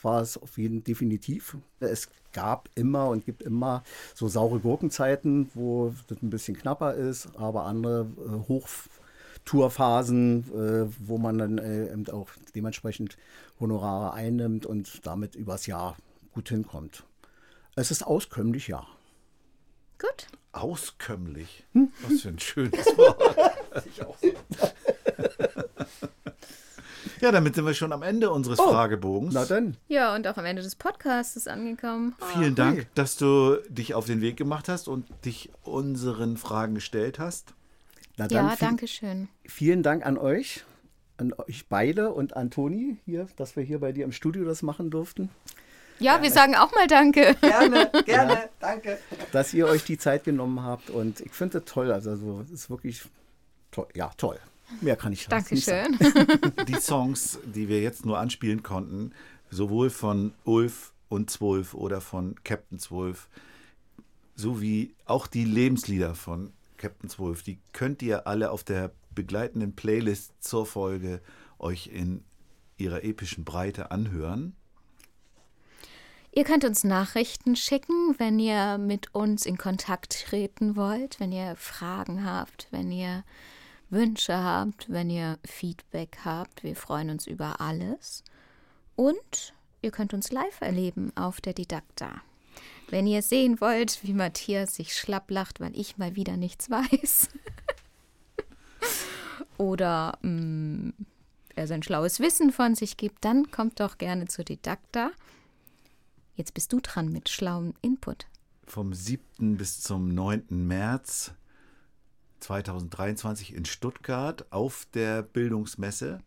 Speaker 2: war es auf jeden definitiv. Es gab immer und gibt immer so saure Gurkenzeiten, wo das ein bisschen knapper ist, aber andere äh, Hochtourphasen, äh, wo man dann äh, eben auch dementsprechend Honorare einnimmt und damit übers Jahr gut hinkommt. Es ist auskömmlich, ja.
Speaker 1: Gut.
Speaker 3: Auskömmlich. Was für ein schönes Wort. ja, damit sind wir schon am Ende unseres
Speaker 2: Oh,
Speaker 3: Fragebogens.
Speaker 2: Na dann.
Speaker 1: Ja, und auch am Ende des Podcasts angekommen.
Speaker 3: Vielen Dank, dass du dich auf den Weg gemacht hast und dich unseren Fragen gestellt hast.
Speaker 2: Na dann
Speaker 1: Ja, danke schön.
Speaker 2: Vielen Dank an euch, an euch beide und an Toni hier, dass wir hier bei dir im Studio das machen durften.
Speaker 1: Ja, wir sagen auch mal Danke.
Speaker 9: Gerne, gerne, danke.
Speaker 2: Dass ihr euch die Zeit genommen habt und ich finde das toll. Also so, es ist wirklich toll. Ja, toll. Mehr kann ich sagen.
Speaker 1: Dankeschön.
Speaker 3: Die Songs, die wir jetzt nur anspielen konnten, sowohl von Ulf und Zwölf oder von Captain Zwölf, sowie auch die Lebenslieder von Captain Zwölf, die könnt ihr alle auf der begleitenden Playlist zur Folge euch in ihrer epischen Breite anhören.
Speaker 1: Ihr könnt uns Nachrichten schicken, wenn ihr mit uns in Kontakt treten wollt, wenn ihr Fragen habt, wenn ihr Wünsche habt, wenn ihr Feedback habt. Wir freuen uns über alles. Und ihr könnt uns live erleben auf der Didakta. Wenn ihr sehen wollt, wie Matthias sich schlapp lacht, weil ich mal wieder nichts weiß. Oder mh, er sein schlaues Wissen von sich gibt, dann kommt doch gerne zur Didakta. Jetzt bist du dran mit schlauem Input.
Speaker 3: Vom 7. bis zum 9. März 2023 in Stuttgart auf der Bildungsmesse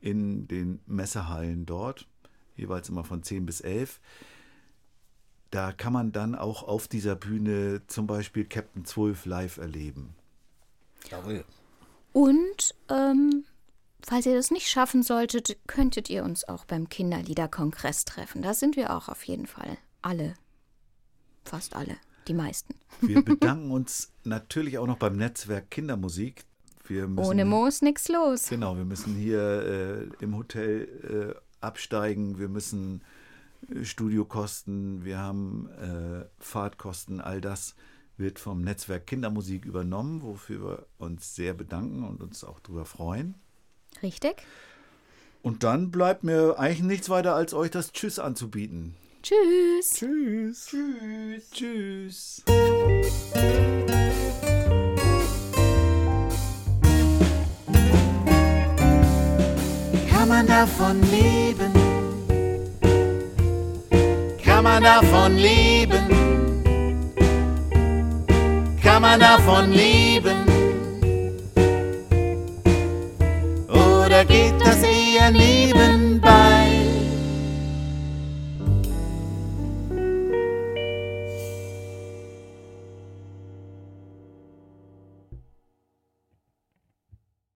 Speaker 3: in den Messehallen dort, jeweils immer von 10 bis 11. Da kann man dann auch auf dieser Bühne zum Beispiel Captain 12 live erleben.
Speaker 2: Jawohl.
Speaker 1: Und ähm, falls ihr das nicht schaffen solltet, könntet ihr uns auch beim Kinderliederkongress treffen. Da sind wir auch auf jeden Fall. Alle. Fast alle. Die meisten.
Speaker 3: Wir bedanken uns natürlich auch noch beim Netzwerk Kindermusik. Wir müssen,
Speaker 1: Ohne Moos nix los.
Speaker 3: Genau, wir müssen hier äh, im Hotel äh, absteigen, wir müssen äh, Studiokosten, wir haben äh, Fahrtkosten, all das wird vom Netzwerk Kindermusik übernommen, wofür wir uns sehr bedanken und uns auch darüber freuen.
Speaker 1: Richtig?
Speaker 3: Und dann bleibt mir eigentlich nichts weiter, als euch das Tschüss anzubieten.
Speaker 1: Tschüss.
Speaker 3: Tschüss. Tschüss. Tschüss.
Speaker 11: Kann man davon leben? Kann man davon leben? Kann man davon leben? Oder geht das eher nebenbei?